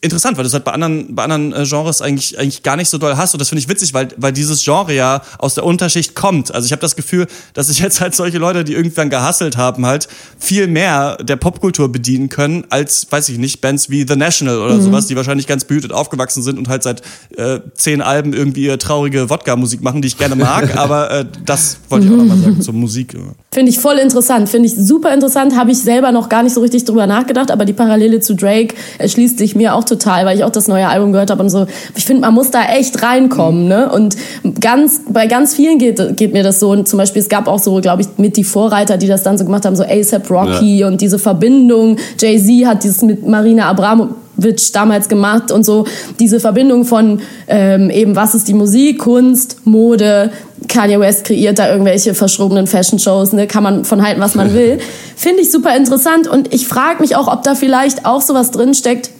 interessant, weil du es halt bei anderen, bei anderen äh, Genres eigentlich, eigentlich gar nicht so doll hast. Und das finde ich witzig, weil, weil dieses Genre ja aus der Unterschicht kommt. Also ich habe das Gefühl, dass sich jetzt halt solche Leute, die irgendwann gehasselt haben, halt viel mehr der Popkultur bedienen können, als, weiß ich nicht, Bands wie The National oder mhm. sowas, die wahrscheinlich ganz behütet aufgewachsen sind und halt seit äh, zehn Alben irgendwie ihre traurige Wodka-Musik machen, die ich gerne mag. aber äh, das wollte ich auch nochmal sagen zur Musik. Finde ich voll interessant, finde ich super interessant, habe ich selber noch gar nicht so richtig drüber nachgedacht, aber die Parallele zu Drake erschließt sich mir auch total, weil ich auch das neue Album gehört habe und so. Ich finde, man muss da echt reinkommen, ne? Und ganz, bei ganz vielen geht, geht mir das so. Und zum Beispiel, es gab auch so, glaube ich, mit die Vorreiter, die das dann so gemacht haben, so ASAP Rocky ja. und diese Verbindung. Jay-Z hat dieses mit Marina Abramovic damals gemacht und so diese Verbindung von ähm, eben was ist die Musik, Kunst, Mode, Kanye West kreiert da irgendwelche verschrobenen Fashion-Shows, ne? kann man von halten, was man will. Finde ich super interessant und ich frage mich auch, ob da vielleicht auch sowas drinsteckt,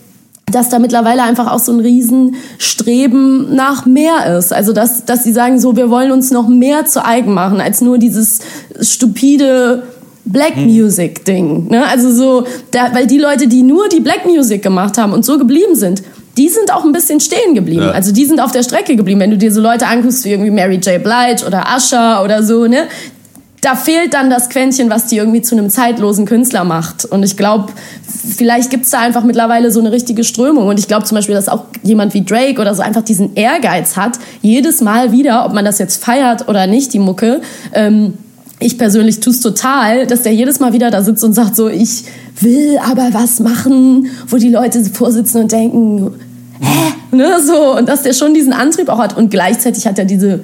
dass da mittlerweile einfach auch so ein Riesenstreben nach mehr ist. Also dass, dass sie sagen, so, wir wollen uns noch mehr zu eigen machen, als nur dieses stupide Black hm. Music Ding. Ne? Also so, da, weil die Leute, die nur die Black Music gemacht haben und so geblieben sind, die sind auch ein bisschen stehen geblieben. Ja. Also die sind auf der Strecke geblieben. Wenn du dir so Leute anguckst wie irgendwie Mary J. Blige oder Usher oder so, ne? Da fehlt dann das Quäntchen, was die irgendwie zu einem zeitlosen Künstler macht. Und ich glaube, vielleicht gibt's da einfach mittlerweile so eine richtige Strömung. Und ich glaube zum Beispiel, dass auch jemand wie Drake oder so einfach diesen Ehrgeiz hat, jedes Mal wieder, ob man das jetzt feiert oder nicht, die Mucke, ähm, ich persönlich tue es total, dass der jedes Mal wieder da sitzt und sagt so, ich will aber was machen, wo die Leute vorsitzen und denken, hä? Ne, so. Und dass der schon diesen Antrieb auch hat. Und gleichzeitig hat er diese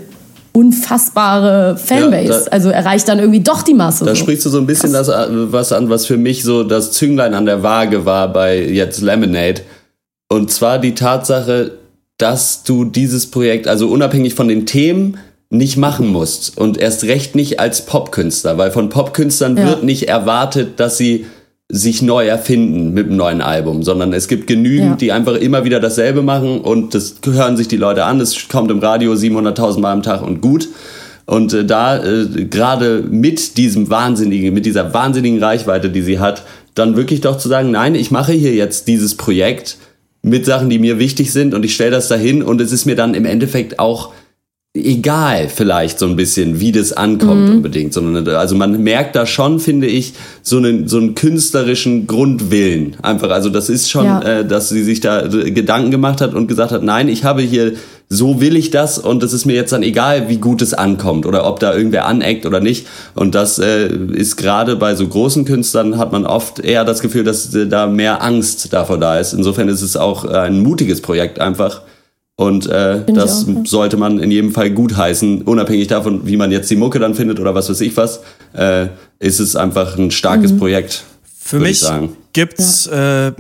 unfassbare Fanbase. Ja, da, also erreicht dann irgendwie doch die Masse. Da so. sprichst du so ein bisschen das, was an, was für mich so das Zünglein an der Waage war bei jetzt Lemonade. Und zwar die Tatsache, dass du dieses Projekt, also unabhängig von den Themen, nicht machen musst. Und erst recht nicht als Popkünstler, weil von Popkünstlern ja. wird nicht erwartet, dass sie sich neu erfinden mit einem neuen Album, sondern es gibt genügend, ja. die einfach immer wieder dasselbe machen und das hören sich die Leute an. Es kommt im Radio 700.000 Mal am Tag und gut. Und äh, da äh, gerade mit diesem wahnsinnigen, mit dieser wahnsinnigen Reichweite, die sie hat, dann wirklich doch zu sagen, nein, ich mache hier jetzt dieses Projekt mit Sachen, die mir wichtig sind und ich stelle das dahin und es ist mir dann im Endeffekt auch egal vielleicht so ein bisschen, wie das ankommt mhm. unbedingt, sondern also man merkt da schon, finde ich, so einen so einen künstlerischen Grundwillen einfach. Also das ist schon, ja. äh, dass sie sich da Gedanken gemacht hat und gesagt hat, nein, ich habe hier so will ich das und es ist mir jetzt dann egal, wie gut es ankommt oder ob da irgendwer aneckt oder nicht. Und das äh, ist gerade bei so großen Künstlern hat man oft eher das Gefühl, dass äh, da mehr Angst davor da ist. Insofern ist es auch ein mutiges Projekt einfach und äh, das auch, ja. sollte man in jedem Fall gutheißen, unabhängig davon, wie man jetzt die Mucke dann findet oder was weiß ich was, äh, ist es einfach ein starkes mhm. Projekt. Für mich gibt's, ja. äh,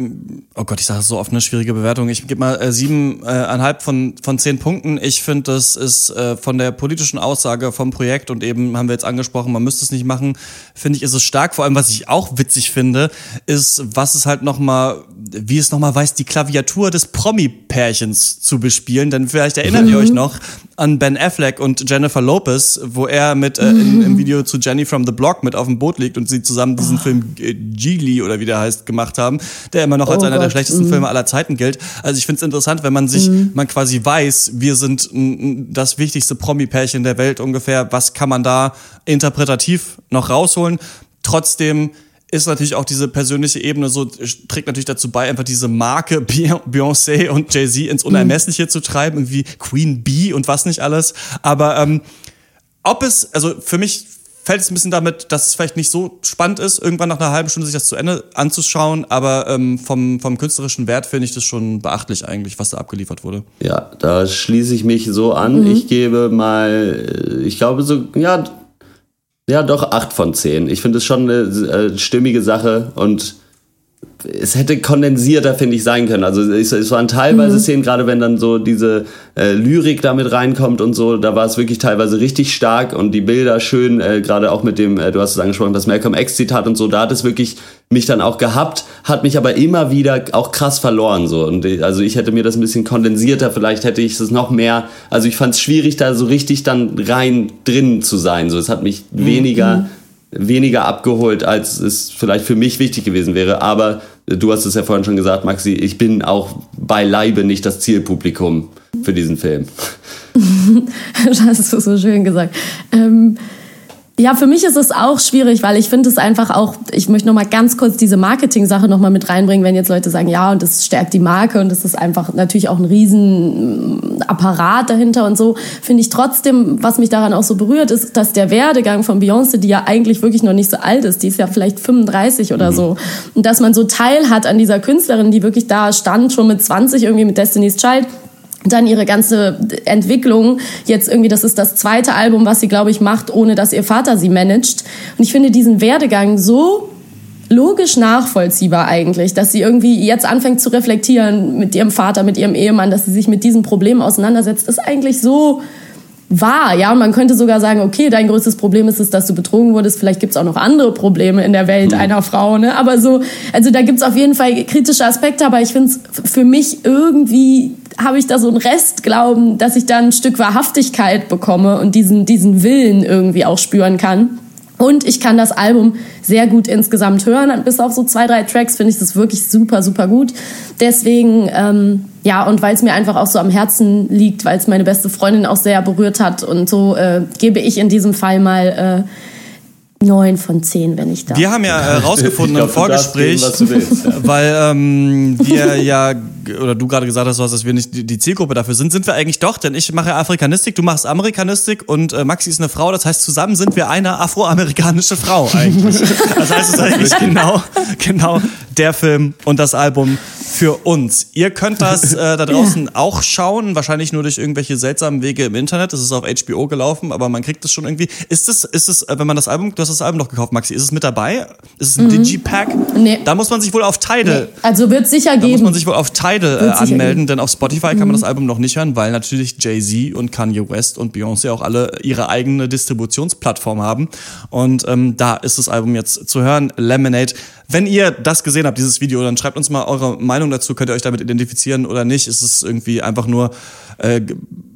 oh Gott, ich sage so oft eine schwierige Bewertung. Ich gebe mal äh, siebeneinhalb äh, von, von zehn Punkten. Ich finde, das ist äh, von der politischen Aussage vom Projekt und eben haben wir jetzt angesprochen, man müsste es nicht machen, finde ich, ist es stark. Vor allem, was ich auch witzig finde, ist, was es halt nochmal, wie es nochmal weiß, die Klaviatur des Promi-Pärchens zu bespielen. Denn vielleicht erinnert mhm. ihr euch noch an Ben Affleck und Jennifer Lopez, wo er mit äh, in, im Video zu Jenny from the Block mit auf dem Boot liegt und sie zusammen diesen oh. Film äh, Geely oder wie der heißt gemacht haben, der immer noch als oh einer Gott. der schlechtesten mhm. Filme aller Zeiten gilt. Also ich finde es interessant, wenn man sich, mhm. man quasi weiß, wir sind das wichtigste Promi-Pärchen der Welt ungefähr, was kann man da interpretativ noch rausholen? Trotzdem ist natürlich auch diese persönliche Ebene so, trägt natürlich dazu bei, einfach diese Marke Beyoncé und Jay-Z ins Unermessliche mhm. zu treiben, irgendwie Queen Bee und was nicht alles. Aber ähm, ob es, also für mich fällt es ein bisschen damit, dass es vielleicht nicht so spannend ist, irgendwann nach einer halben Stunde sich das zu Ende anzuschauen, aber ähm, vom, vom künstlerischen Wert finde ich das schon beachtlich eigentlich, was da abgeliefert wurde. Ja, da schließe ich mich so an. Mhm. Ich gebe mal, ich glaube so, ja, ja, doch acht von zehn. Ich finde es schon eine äh, stimmige Sache und es hätte kondensierter, finde ich, sein können. Also es, es waren teilweise mhm. Szenen, gerade wenn dann so diese äh, Lyrik damit reinkommt und so, da war es wirklich teilweise richtig stark und die Bilder schön, äh, gerade auch mit dem, äh, du hast es angesprochen, das Malcolm X-Zitat und so, da hat es wirklich mich dann auch gehabt, hat mich aber immer wieder auch krass verloren. So. Und also ich hätte mir das ein bisschen kondensierter, vielleicht hätte ich es noch mehr, also ich fand es schwierig, da so richtig dann rein drin zu sein. So, es hat mich mhm. weniger weniger abgeholt, als es vielleicht für mich wichtig gewesen wäre. Aber du hast es ja vorhin schon gesagt, Maxi, ich bin auch beileibe nicht das Zielpublikum für diesen Film. das hast du so schön gesagt. Ähm ja, für mich ist es auch schwierig, weil ich finde es einfach auch, ich möchte noch mal ganz kurz diese Marketing-Sache noch mal mit reinbringen, wenn jetzt Leute sagen, ja, und das stärkt die Marke und das ist einfach natürlich auch ein Riesenapparat dahinter und so, finde ich trotzdem, was mich daran auch so berührt, ist, dass der Werdegang von Beyoncé, die ja eigentlich wirklich noch nicht so alt ist, die ist ja vielleicht 35 oder mhm. so, und dass man so Teil hat an dieser Künstlerin, die wirklich da stand, schon mit 20 irgendwie mit Destiny's Child, dann ihre ganze Entwicklung. Jetzt irgendwie, das ist das zweite Album, was sie, glaube ich, macht, ohne dass ihr Vater sie managt. Und ich finde diesen Werdegang so logisch nachvollziehbar eigentlich, dass sie irgendwie jetzt anfängt zu reflektieren mit ihrem Vater, mit ihrem Ehemann, dass sie sich mit diesem Problem auseinandersetzt, ist eigentlich so wahr. Ja, und man könnte sogar sagen, okay, dein größtes Problem ist es, dass du betrogen wurdest. Vielleicht gibt's auch noch andere Probleme in der Welt mhm. einer Frau. Ne? Aber so, also da gibt's auf jeden Fall kritische Aspekte. Aber ich finde es für mich irgendwie habe ich da so einen Restglauben, dass ich da ein Stück Wahrhaftigkeit bekomme und diesen, diesen Willen irgendwie auch spüren kann. Und ich kann das Album sehr gut insgesamt hören. Bis auf so zwei, drei Tracks finde ich das wirklich super, super gut. Deswegen, ähm, ja, und weil es mir einfach auch so am Herzen liegt, weil es meine beste Freundin auch sehr berührt hat und so, äh, gebe ich in diesem Fall mal äh, neun von zehn, wenn ich da. Wir haben ja herausgefunden äh, im Vorgespräch, gehen, weil ähm, wir ja, oder du gerade gesagt hast, dass wir nicht die, die, Zielgruppe dafür sind, sind wir eigentlich doch, denn ich mache Afrikanistik, du machst Amerikanistik und äh, Maxi ist eine Frau, das heißt, zusammen sind wir eine afroamerikanische Frau eigentlich. Das heißt, es ist eigentlich genau, genau der Film und das Album für uns. Ihr könnt das äh, da draußen auch schauen, wahrscheinlich nur durch irgendwelche seltsamen Wege im Internet. Das ist auf HBO gelaufen, aber man kriegt es schon irgendwie. Ist es, ist es, äh, wenn man das Album, du hast das Album noch gekauft, Maxi, ist es mit dabei? Ist es ein mhm. Digipack? Nee. Da muss man sich wohl auf Tidal. Nee. Also wird sicher geben. Da muss man sich wohl auf Tidal äh, anmelden, denn auf Spotify mhm. kann man mhm. das Album noch nicht hören, weil natürlich Jay-Z und Kanye West und Beyoncé auch alle ihre eigene Distributionsplattform haben. Und ähm, da ist das Album jetzt zu hören. Lemonade wenn ihr das gesehen habt, dieses Video, dann schreibt uns mal eure Meinung dazu. Könnt ihr euch damit identifizieren oder nicht? Ist es irgendwie einfach nur äh,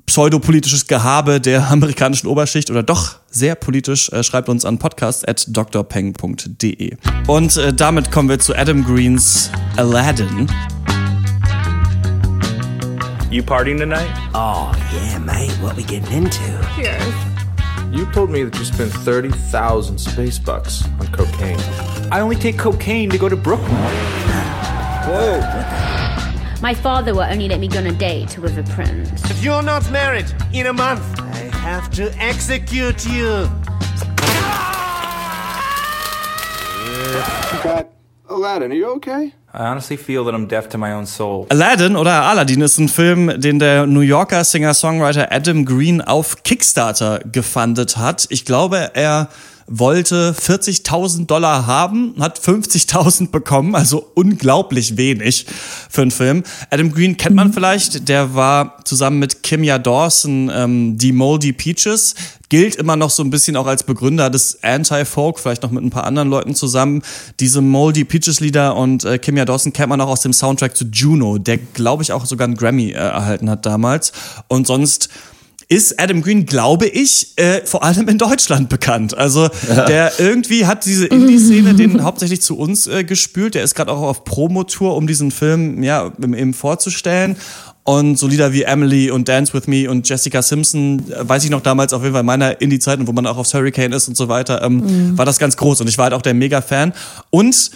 pseudopolitisches Gehabe der amerikanischen Oberschicht oder doch sehr politisch? Äh, schreibt uns an podcast.drpeng.de. Und äh, damit kommen wir zu Adam Greens Aladdin. You partying tonight? Oh, yeah, mate. What we getting into? Cheers. You told me that you spent 30,000 space bucks on cocaine. I only take cocaine to go to Brooklyn. Whoa. My father will only let me go on a date with a prince. If you're not married in a month, I have to execute you. But, Aladdin, are you okay? I honestly feel that I'm deaf to my own soul. Aladdin oder Aladdin ist ein Film, den der New Yorker Singer-Songwriter Adam Green auf Kickstarter gefundet hat. Ich glaube, er wollte 40.000 Dollar haben, hat 50.000 bekommen, also unglaublich wenig für einen Film. Adam Green kennt man mhm. vielleicht, der war zusammen mit Kimya Dawson ähm, die Moldy Peaches, gilt immer noch so ein bisschen auch als Begründer des Anti-Folk, vielleicht noch mit ein paar anderen Leuten zusammen. Diese Moldy Peaches Lieder und äh, Kimya Dawson kennt man auch aus dem Soundtrack zu Juno, der glaube ich auch sogar einen Grammy äh, erhalten hat damals. Und sonst ist Adam Green, glaube ich, äh, vor allem in Deutschland bekannt. Also der irgendwie hat diese Indie-Szene den hauptsächlich zu uns äh, gespült. Der ist gerade auch auf Promotour, um diesen Film ja eben vorzustellen. Und so Lieder wie Emily und Dance With Me und Jessica Simpson, äh, weiß ich noch damals auf jeden Fall in meiner Indie-Zeit, wo man auch aufs Hurricane ist und so weiter, ähm, mhm. war das ganz groß. Und ich war halt auch der Mega-Fan. Und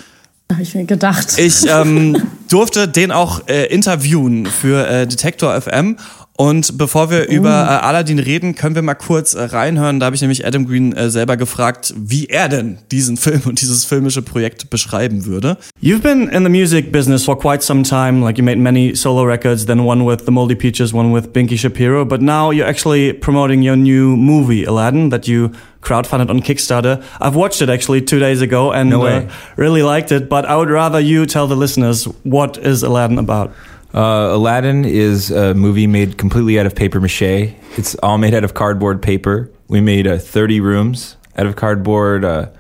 habe ich mir gedacht. Ich ähm, durfte den auch äh, interviewen für äh, Detektor FM Und bevor wir über äh, Aladdin reden, können wir mal kurz äh, reinhören. Da habe ich nämlich Adam Green äh, selber gefragt, wie er denn diesen Film und dieses filmische Projekt beschreiben würde. You've been in the music business for quite some time. Like you made many solo records, then one with the Moldy Peaches, one with Binky Shapiro. But now you're actually promoting your new movie, Aladdin, that you crowdfunded on Kickstarter. I've watched it actually two days ago and No uh, really liked it. But I would rather you tell the listeners what is Aladdin about. Uh, Aladdin is a movie made completely out of paper mache. It's all made out of cardboard paper. We made uh, 30 rooms out of cardboard, uh,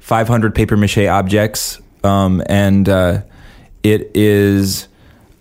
500 paper mache objects, um, and uh, it is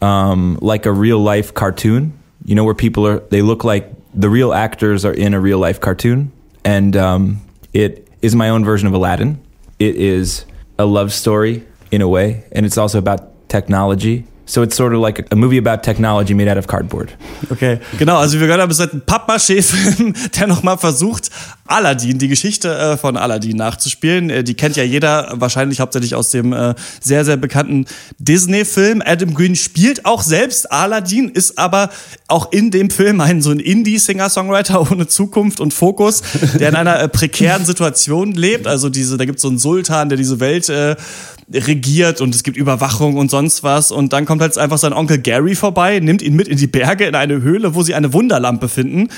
um, like a real life cartoon. You know, where people are, they look like the real actors are in a real life cartoon. And um, it is my own version of Aladdin. It is a love story in a way, and it's also about technology. So it's sort of like a movie about technology made out of cardboard. Okay, genau. Also wir gehört haben, es ist ein Pappmaché-Film, der nochmal versucht, Aladdin, die Geschichte äh, von Aladdin nachzuspielen. Äh, die kennt ja jeder wahrscheinlich hauptsächlich aus dem äh, sehr, sehr bekannten Disney-Film. Adam Green spielt auch selbst Aladdin, ist aber auch in dem Film ein so ein Indie-Singer-Songwriter ohne Zukunft und Fokus, der in einer prekären Situation lebt. Also diese, da gibt es so einen Sultan, der diese Welt äh, regiert und es gibt Überwachung und sonst was. Und dann kommt halt einfach sein Onkel Gary vorbei, nimmt ihn mit in die Berge in eine Höhle, wo sie eine Wunderlampe finden.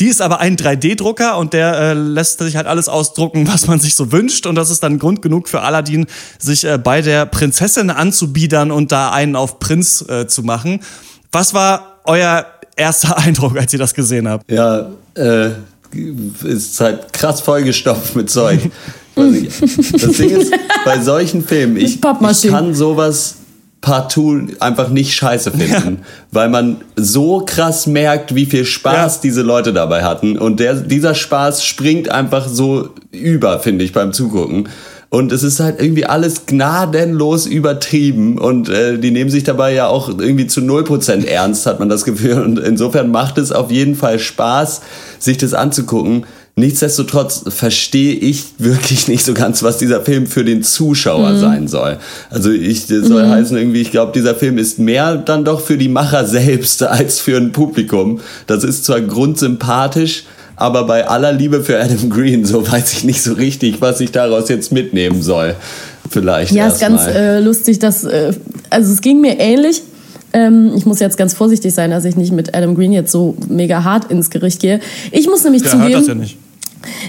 Die ist aber ein 3D-Drucker und der äh, lässt sich halt alles ausdrucken, was man sich so wünscht. Und das ist dann Grund genug für Aladdin, sich äh, bei der Prinzessin anzubiedern und da einen auf Prinz äh, zu machen. Was war euer erster Eindruck, als ihr das gesehen habt? Ja, äh, ist halt krass vollgestopft mit Zeug. Nicht. Das Ding ist, bei solchen Filmen, ich, ich kann sowas partout einfach nicht scheiße finden, weil man so krass merkt, wie viel Spaß Ja. diese Leute dabei hatten. Und der, dieser Spaß springt einfach so über, finde ich, beim Zugucken. Und es ist halt irgendwie alles gnadenlos übertrieben und äh, die nehmen sich dabei ja auch irgendwie zu 0% ernst, hat man das Gefühl. Und insofern macht es auf jeden Fall Spaß, sich das anzugucken. Nichtsdestotrotz verstehe ich wirklich nicht so ganz, was dieser Film für den Zuschauer sein soll. Also ich soll heißen irgendwie, ich glaube, dieser Film ist mehr dann doch für die Macher selbst als für ein Publikum. Das ist zwar grundsympathisch, aber bei aller Liebe für Adam Green, so weiß ich nicht so richtig, was ich daraus jetzt mitnehmen soll. Vielleicht. Ja, ist ganz äh, lustig, dass, äh, also es ging mir ähnlich. Ähm, ich muss jetzt ganz vorsichtig sein, dass ich nicht mit Adam Green jetzt so mega hart ins Gericht gehe. Ich muss nämlich Der zugeben, hört das ja nicht.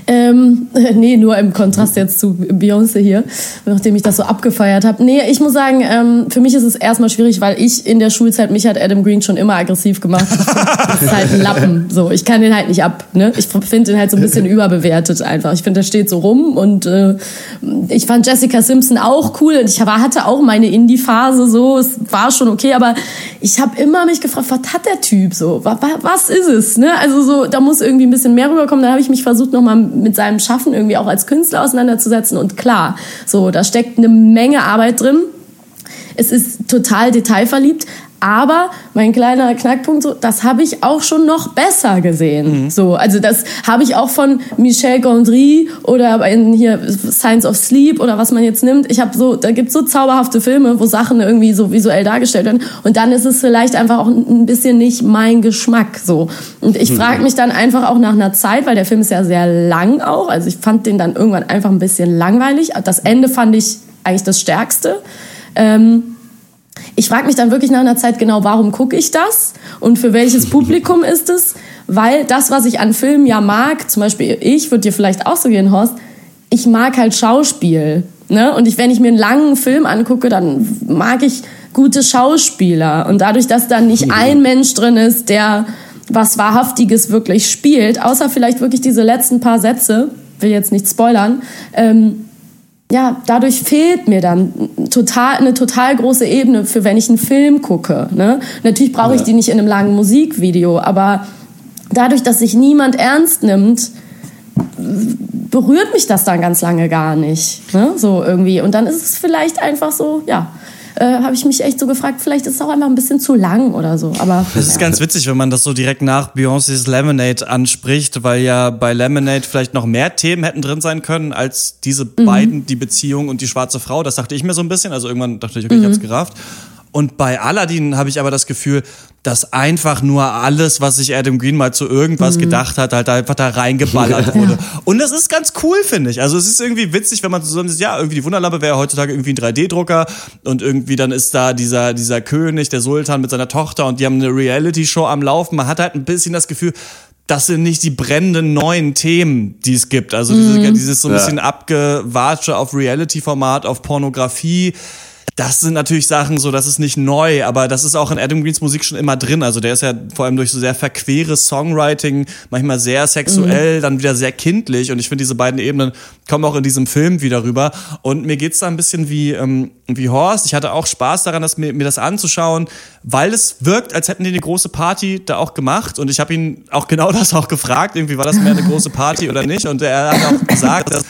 Ähm, nee, nur im Kontrast jetzt zu Beyoncé hier, nachdem ich das so abgefeiert habe. Nee, ich muss sagen, ähm, für mich ist es erstmal schwierig, weil ich in der Schulzeit, mich hat Adam Green schon immer aggressiv gemacht. Das ist halt ein Lappen. So, ich kann den halt nicht ab. Ne? Ich finde den halt so ein bisschen überbewertet einfach. Ich finde, der steht so rum und äh, ich fand Jessica Simpson auch cool und ich war, hatte auch meine Indie-Phase so. Es war schon okay, aber ich habe immer mich gefragt, was hat der Typ so? Was, was ist es? Ne? Also so, da muss irgendwie ein bisschen mehr rüberkommen. Da habe ich mich versucht, nochmal mit seinem Schaffen irgendwie auch als Künstler auseinanderzusetzen. Und klar, so, da steckt eine Menge Arbeit drin. Es ist total detailverliebt. Aber mein kleiner Knackpunkt, so, das habe ich auch schon noch besser gesehen. So, also das habe ich auch von Michel Gondry oder in hier Science of Sleep oder was man jetzt nimmt. Ich habe so, da gibt so zauberhafte Filme, wo Sachen irgendwie so visuell dargestellt werden. Und dann ist es vielleicht einfach auch ein bisschen nicht mein Geschmack. So. Und ich frage mich dann einfach auch nach einer Zeit, weil der Film ist ja sehr lang auch. Also ich fand den dann irgendwann einfach ein bisschen langweilig. Das Ende fand ich eigentlich das Stärkste. Ähm, ich frage mich dann wirklich nach einer Zeit genau, warum gucke ich das und für welches Publikum ist es? Weil das, was ich an Filmen ja mag, zum Beispiel ich, würde dir vielleicht auch so gehen, Horst, ich mag halt Schauspiel. Ne? Und ich, wenn ich mir einen langen Film angucke, dann mag ich gute Schauspieler. Und dadurch, dass da nicht ein Mensch drin ist, der was Wahrhaftiges wirklich spielt, außer vielleicht wirklich diese letzten paar Sätze, will jetzt nicht spoilern, ähm, ja, dadurch fehlt mir dann total, eine total große Ebene für wenn ich einen Film gucke. Ne? Natürlich brauche ich die nicht in einem langen Musikvideo, aber dadurch, dass sich niemand ernst nimmt, berührt mich das dann ganz lange gar nicht. Ne? So irgendwie. Und dann ist es vielleicht einfach so, ja, äh, habe ich mich echt so gefragt, vielleicht ist es auch einfach ein bisschen zu lang oder so. Aber Das ist ganz witzig, wenn man das so direkt nach Beyoncé's Lemonade anspricht, weil ja bei Lemonade vielleicht noch mehr Themen hätten drin sein können als diese beiden, die Beziehung und die schwarze Frau. Das dachte ich mir so ein bisschen. Also irgendwann dachte ich, okay, ich hab's gerafft. Und bei Aladdin habe ich aber das Gefühl, dass einfach nur alles, was sich Adam Green mal zu irgendwas mhm. gedacht hat, halt einfach da reingeballert wurde. Ja. Und das ist ganz cool, finde ich. Also es ist irgendwie witzig, wenn man so sagt, ja, irgendwie die Wunderlampe wäre heutzutage irgendwie ein 3D-Drucker und irgendwie dann ist da dieser, dieser König, der Sultan mit seiner Tochter und die haben eine Reality-Show am Laufen. Man hat halt ein bisschen das Gefühl, das sind nicht die brennenden neuen Themen, die es gibt. Also mhm. diese, dieses so ein bisschen abgewatsche auf Reality-Format, auf Pornografie das sind natürlich Sachen so, das ist nicht neu, aber das ist auch in Adam Greens Musik schon immer drin. Also der ist ja vor allem durch so sehr verqueres Songwriting, manchmal sehr sexuell, mhm. dann wieder sehr kindlich. Und ich finde, diese beiden Ebenen kommen auch in diesem Film wieder rüber. Und mir geht's da ein bisschen wie, ähm, wie Horst. Ich hatte auch Spaß daran, das, mir, mir das anzuschauen, weil es wirkt, als hätten die eine große Party da auch gemacht. Und ich habe ihn auch genau das auch gefragt. Irgendwie war das mehr eine große Party oder nicht? Und er hat auch gesagt, dass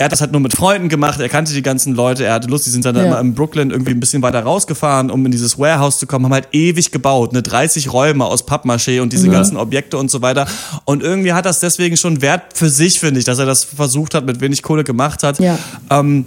er hat das halt nur mit Freunden gemacht, er kannte die ganzen Leute, er hatte Lust, die sind dann ja. immer in Brooklyn irgendwie ein bisschen weiter rausgefahren, um in dieses Warehouse zu kommen, haben halt ewig gebaut, ne, 30 Räume aus Pappmaché und diese ja. ganzen Objekte und so weiter. Und irgendwie hat das deswegen schon Wert für sich, finde ich, dass er das versucht hat, mit wenig Kohle gemacht hat. Ja. Ähm,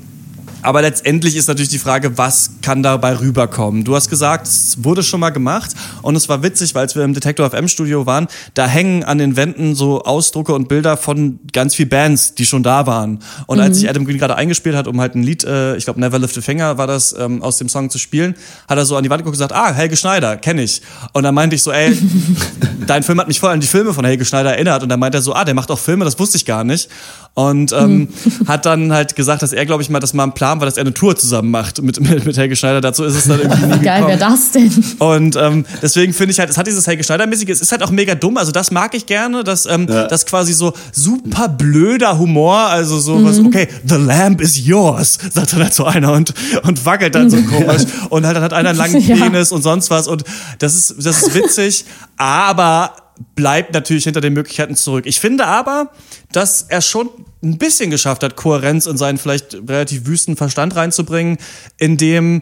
aber letztendlich ist natürlich die Frage, was kann dabei rüberkommen? Du hast gesagt, es wurde schon mal gemacht und es war witzig, weil wir im Detector FM Studio waren, da hängen an den Wänden so Ausdrucke und Bilder von ganz viel Bands, die schon da waren. Und mhm. als sich Adam Green gerade eingespielt hat, um halt ein Lied, äh, ich glaube Never Lift a Finger war das, ähm, aus dem Song zu spielen, hat er so an die Wand geguckt und gesagt, ah, Helge Schneider, kenne ich. Und dann meinte ich so, ey, dein Film hat mich voll an die Filme von Helge Schneider erinnert. Und dann meinte er so, ah, der macht auch Filme, das wusste ich gar nicht. Und ähm, mhm. hat dann halt gesagt, dass er, glaube ich, mal das mal ein Plan war, dass er eine Tour zusammen macht mit, mit, mit Helge Schneider. Dazu ist es dann irgendwie nie Geil, wer das denn? Und ähm, deswegen finde ich halt, es hat dieses Helge Schneider-mäßige, es ist halt auch mega dumm. Also das mag ich gerne, dass ähm, ja. das quasi so super blöder Humor, also so mhm. was, okay, the lamp is yours, sagt dann halt so einer und, und wackelt dann so komisch. und halt dann hat einer einen langen Penis ja. und sonst was. Und das ist, das ist witzig, aber bleibt natürlich hinter den Möglichkeiten zurück. Ich finde aber, dass er schon ein bisschen geschafft hat, Kohärenz in seinen vielleicht relativ wüsten Verstand reinzubringen, indem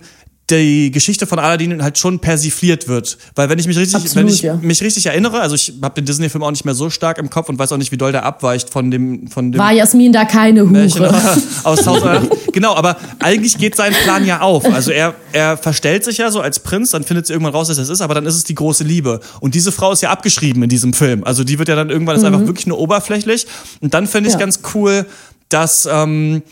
die Geschichte von Aladdin halt schon persifliert wird. Weil wenn ich mich richtig, Absolut, wenn ich ja. mich richtig erinnere, also ich habe den Disney-Film auch nicht mehr so stark im Kopf und weiß auch nicht, wie doll der abweicht von dem, von dem. War Jasmin da keine Hure? aus Haus Genau, aber eigentlich geht sein Plan ja auf. Also er, er verstellt sich ja so als Prinz, dann findet sie irgendwann raus, dass es ist, aber dann ist es die große Liebe. Und diese Frau ist ja abgeschrieben in diesem Film. Also die wird ja dann irgendwann mhm. ist einfach wirklich nur oberflächlich. Und dann finde ich ja. ganz cool, dass ähm,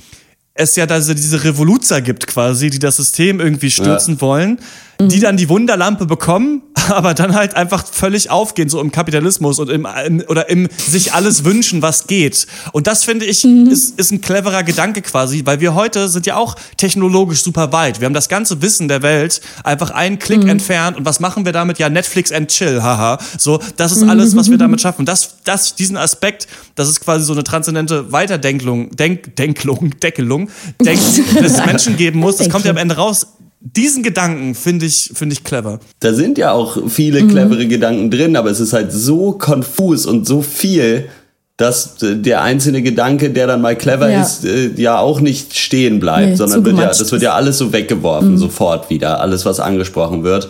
es ja da diese Revoluzer gibt quasi, die das System irgendwie stürzen ja. wollen die mhm. dann die Wunderlampe bekommen, aber dann halt einfach völlig aufgehen, so im Kapitalismus und im, im oder im sich alles wünschen, was geht. Und das finde ich, mhm. ist, ist ein cleverer Gedanke quasi, weil wir heute sind ja auch technologisch super weit. Wir haben das ganze Wissen der Welt einfach einen Klick mhm. entfernt und was machen wir damit? Ja, Netflix and chill, haha. So, das ist alles, was wir mhm. damit schaffen. Das, das, diesen Aspekt, das ist quasi so eine transzendente Weiterdenklung, Denk, Denklung, Deckelung, Denk, des Menschen geben muss. Das kommt ja am Ende raus diesen Gedanken finde ich, finde ich clever. Da sind ja auch viele mhm. clevere Gedanken drin, aber es ist halt so konfus und so viel, dass der einzelne Gedanke, der dann mal clever ja. ist, äh, ja auch nicht stehen bleibt, nee, sondern wird ja, das wird ja alles so weggeworfen, mhm. sofort wieder, alles, was angesprochen wird.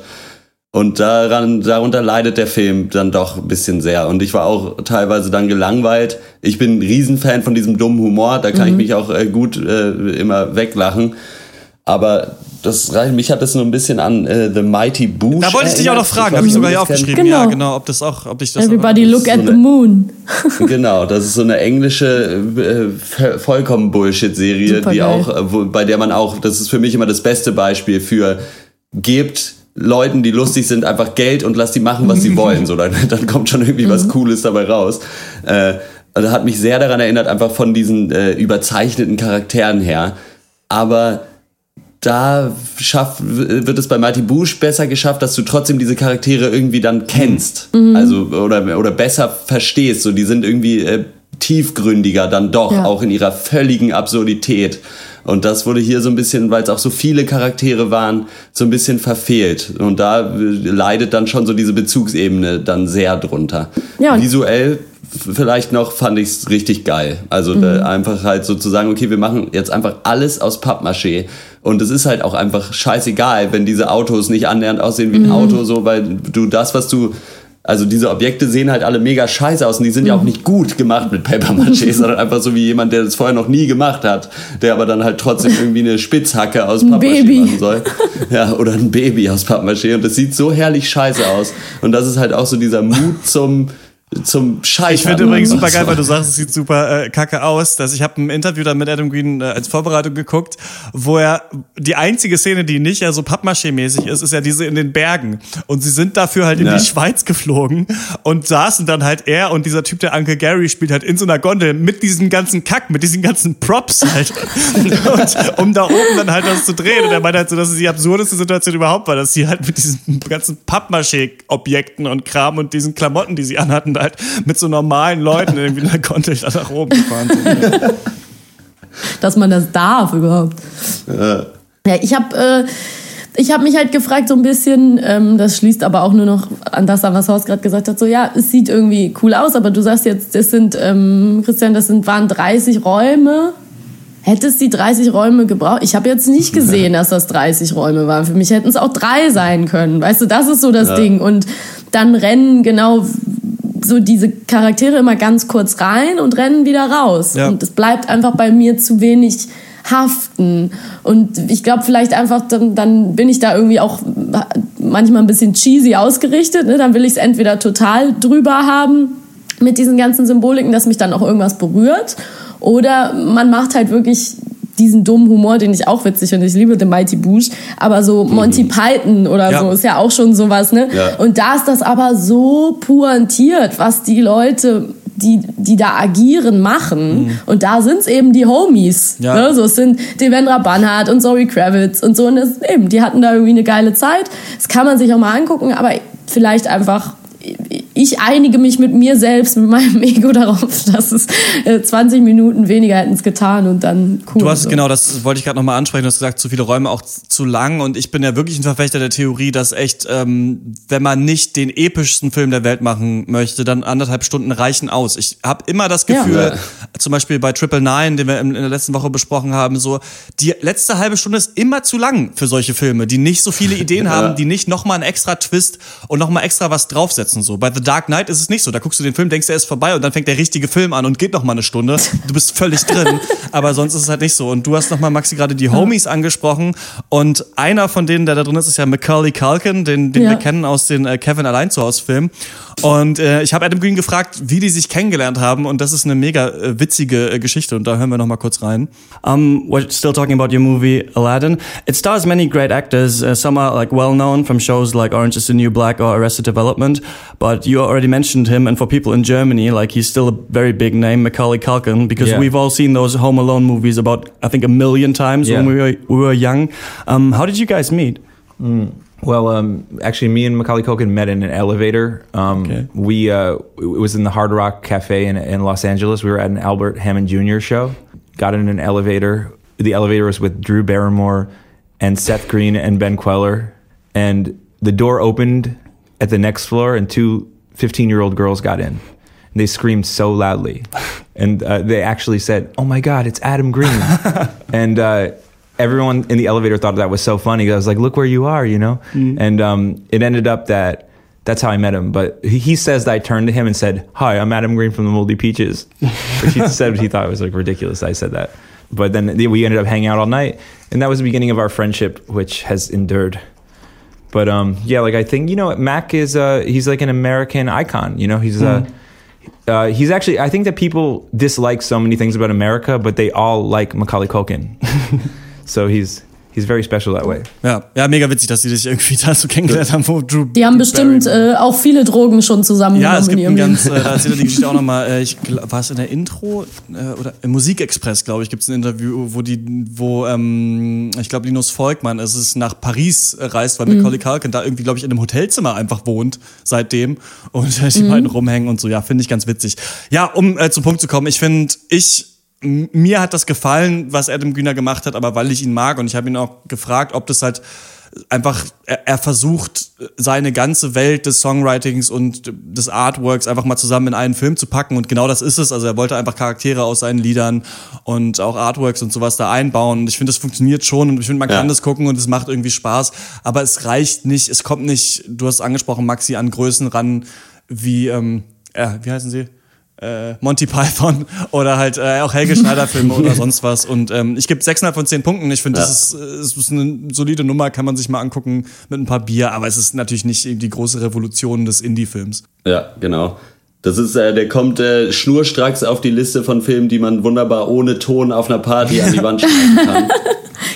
Und daran, darunter leidet der Film dann doch ein bisschen sehr. Und ich war auch teilweise dann gelangweilt. Ich bin ein Riesenfan von diesem dummen Humor, da kann mhm. ich mich auch äh, gut äh, immer weglachen. Aber das reicht, mich hat das nur ein bisschen an äh, The Mighty Boosh. Da wollte ich dich auch noch fragen, habe ich sogar hier aufgeschrieben. Genau. Ja, genau, ob das auch, ob dich das Everybody look at so the moon. genau, das ist so eine englische äh, vollkommen Bullshit-Serie, die auch, äh, wo, bei der man auch, das ist für mich immer das beste Beispiel für gebt Leuten, die lustig sind, einfach Geld und lasst die machen, was sie wollen. So, dann, dann kommt schon irgendwie mhm. was Cooles dabei raus. Äh, also hat mich sehr daran erinnert, einfach von diesen äh, überzeichneten Charakteren her. Aber da schafft, wird es bei Mighty Boosh besser geschafft, dass du trotzdem diese Charaktere irgendwie dann kennst. Mhm. Also, oder, oder besser verstehst. So, die sind irgendwie äh, tiefgründiger dann doch, ja. auch in ihrer völligen Absurdität. Und das wurde hier so ein bisschen, weil es auch so viele Charaktere waren, so ein bisschen verfehlt. Und da äh, leidet dann schon so diese Bezugsebene dann sehr drunter. Ja, Visuell vielleicht noch fand ich es richtig geil. Also mhm. einfach halt sozusagen, okay, wir machen jetzt einfach alles aus Pappmaché. Und es ist halt auch einfach scheißegal, wenn diese Autos nicht annähernd aussehen wie ein mhm. Auto, so, weil du das, was du also diese Objekte sehen halt alle mega scheiße aus und die sind ja auch nicht gut gemacht mit Papermaché, sondern einfach so wie jemand, der das vorher noch nie gemacht hat, der aber dann halt trotzdem irgendwie eine Spitzhacke aus Baby. machen soll. Ja, oder ein Baby aus Pappmaché und das sieht so herrlich scheiße aus. Und das ist halt auch so dieser Mut zum zum Scheitern. Ich finde übrigens super geil, weil du sagst, es sieht super äh, kacke aus. Dass ich habe ein Interview dann mit Adam Green äh, als Vorbereitung geguckt, wo er die einzige Szene, die nicht ja so Pappmaché-mäßig ist, ist ja diese in den Bergen. Und sie sind dafür halt in Ja. die Schweiz geflogen und saßen dann halt er und dieser Typ, der Uncle Gary spielt, halt in so einer Gondel mit diesem ganzen Kack, mit diesen ganzen Props halt. und um da oben dann halt was zu drehen. Und er meinte halt so, dass es die absurdeste Situation überhaupt war, dass sie halt mit diesen ganzen Pappmaché-Objekten und Kram und diesen Klamotten, die sie anhatten, halt mit so normalen Leuten irgendwie in der Gondel da nach oben gefahren sind. dass man das darf überhaupt. Ja, ich habe äh, ich habe mich halt gefragt so ein bisschen, ähm, das schließt aber auch nur noch an das an, was Horst gerade gesagt hat, so ja, es sieht irgendwie cool aus, aber du sagst jetzt, das sind, ähm, Christian, das sind, waren 30 Räume. Hättest die 30 Räume gebraucht? Ich habe jetzt nicht gesehen, dass das 30 Räume waren. Für mich hätten es auch drei sein können. Weißt du, das ist so das Ja. Ding. Und dann rennen genau so diese Charaktere immer ganz kurz rein und rennen wieder raus. Ja. Und es bleibt einfach bei mir zu wenig haften. Und ich glaube vielleicht einfach, dann, dann bin ich da irgendwie auch manchmal ein bisschen cheesy ausgerichtet. Ne? Dann will ich es entweder total drüber haben mit diesen ganzen Symboliken, dass mich dann auch irgendwas berührt. Oder man macht halt wirklich diesen dummen Humor, den ich auch witzig finde. Ich liebe The Mighty Boosh. Aber so Monty Python oder Ja. so ist ja auch schon sowas, ne? Ja. Und da ist das aber so pointiert, was die Leute, die, die da agieren, machen. Und da sind's eben die Homies. Ja. Ne? So, es sind Devendra Banhart und Zoe Kravitz und so. Und das, eben, die hatten da irgendwie eine geile Zeit. Das kann man sich auch mal angucken, aber vielleicht einfach. Ich einige mich mit mir selbst, mit meinem Ego darauf, dass es äh, 20 Minuten weniger hätten es getan und dann cool. Du hast so. genau, das wollte ich gerade nochmal ansprechen. Du hast gesagt, zu viele Räume auch zu lang. Und ich bin ja wirklich ein Verfechter der Theorie, dass echt, ähm, wenn man nicht den epischsten Film der Welt machen möchte, dann anderthalb Stunden reichen aus. Ich habe immer das Ja. Gefühl, Ja. zum Beispiel bei Triple Nine, den wir in, in der letzten Woche besprochen haben, so die letzte halbe Stunde ist immer zu lang für solche Filme, die nicht so viele Ideen haben, die nicht nochmal einen extra Twist und nochmal extra was draufsetzen. So bei The Dark Knight ist es nicht so. Da guckst du den Film, denkst, er ist vorbei und dann fängt der richtige Film an und geht nochmal eine Stunde. Du bist völlig drin. Aber sonst ist es halt nicht so. Und du hast nochmal, Maxi, gerade die Homies angesprochen. Und einer von denen, der da drin ist, ist ja Macaulay Culkin, den, den Ja. wir kennen aus den äh, Kevin allein zu Hause Filmen. Und äh, ich habe Adam Green gefragt, wie die sich kennengelernt haben. Und das ist eine mega äh, witzige äh, Geschichte. Und da hören wir nochmal kurz rein. Um, we're still talking about your movie Aladdin. It stars many great actors. Uh, some are like well known from shows like Orange Is the New Black or Arrested Development. But you already mentioned him, and for people in Germany, like he's still a very big name, Macaulay Culkin, because Yeah. we've all seen those Home Alone movies about I think a million times when we were we were young. Um, how did you guys meet? Well, um, actually, me and Macaulay Culkin met in an elevator. Um, Okay. We uh, it was in the Hard Rock Cafe in, in Los Angeles. We were at an Albert Hammond Jr. show. Got in an elevator. The elevator was with Drew Barrymore and Seth Green and Ben Queller. And the door opened at the next floor, and two 15 year old girls got in. And they screamed so loudly. And uh, they actually said, Oh my God, it's Adam Green. and uh, everyone in the elevator thought that was so funny. I was like, Look where you are, you know? And um, it ended up that that's how I met him. But he, he says that I turned to him and said, Hi, I'm Adam Green from the Moldy Peaches. Which he said he thought it was like ridiculous. I said that. But then we ended up hanging out all night. And that was the beginning of our friendship, which has endured. But um, yeah, like I think you know, Mac is uh, he's like an American icon. You know, he's uh, uh, he's actually I think that people dislike so many things about America, but they all like Macaulay Culkin. so he's he's very special that way. Ja, ja, mega witzig, dass die dich irgendwie da so kennengelernt haben, wo Drew Die haben bestimmt äh, auch viele Drogen schon zusammengenommen Ja, es gibt in ein ihrem ganz, äh, da erzählt er die Geschichte auch nochmal, äh, ich war es in der Intro äh, oder im Musikexpress, glaube ich, gibt es ein Interview, wo die, wo, ähm, ich glaube, Linus Volkmann, es ist nach Paris reist, weil Macaulay Culkin da irgendwie, glaube ich, in einem Hotelzimmer einfach wohnt seitdem und äh, die beiden rumhängen und so, ja, finde ich ganz witzig. Ja, um äh, zum Punkt zu kommen, ich finde, ich mir hat das gefallen, was Adam Greener gemacht hat, aber weil ich ihn mag und ich habe ihn auch gefragt, ob das halt einfach, er, er, versucht, seine ganze Welt des Songwritings und des Artworks einfach mal zusammen in einen Film zu packen. Und genau das ist es. Also er wollte einfach Charaktere aus seinen Liedern und auch Artworks und sowas da einbauen. Und ich finde, das funktioniert schon und ich finde, man kann das gucken und es macht irgendwie Spaß. Aber es reicht nicht, es kommt nicht, du hast angesprochen, Maxi, an Größen ran, wie, ähm, ja, wie heißen sie? Äh, Monty Python oder halt äh, auch Helge Schneider Filme oder sonst was. Und ähm, ich gebe 6,5 von 10 Punkten. Ich finde, ja. das, ist, das ist eine solide Nummer, kann man sich mal angucken mit ein paar Bier, aber es ist natürlich nicht die große Revolution des Indie-Films. Ja, genau. Das ist, äh, der kommt äh, schnurstracks auf die Liste von Filmen, die man wunderbar ohne Ton auf einer Party an die Wand schreiben kann.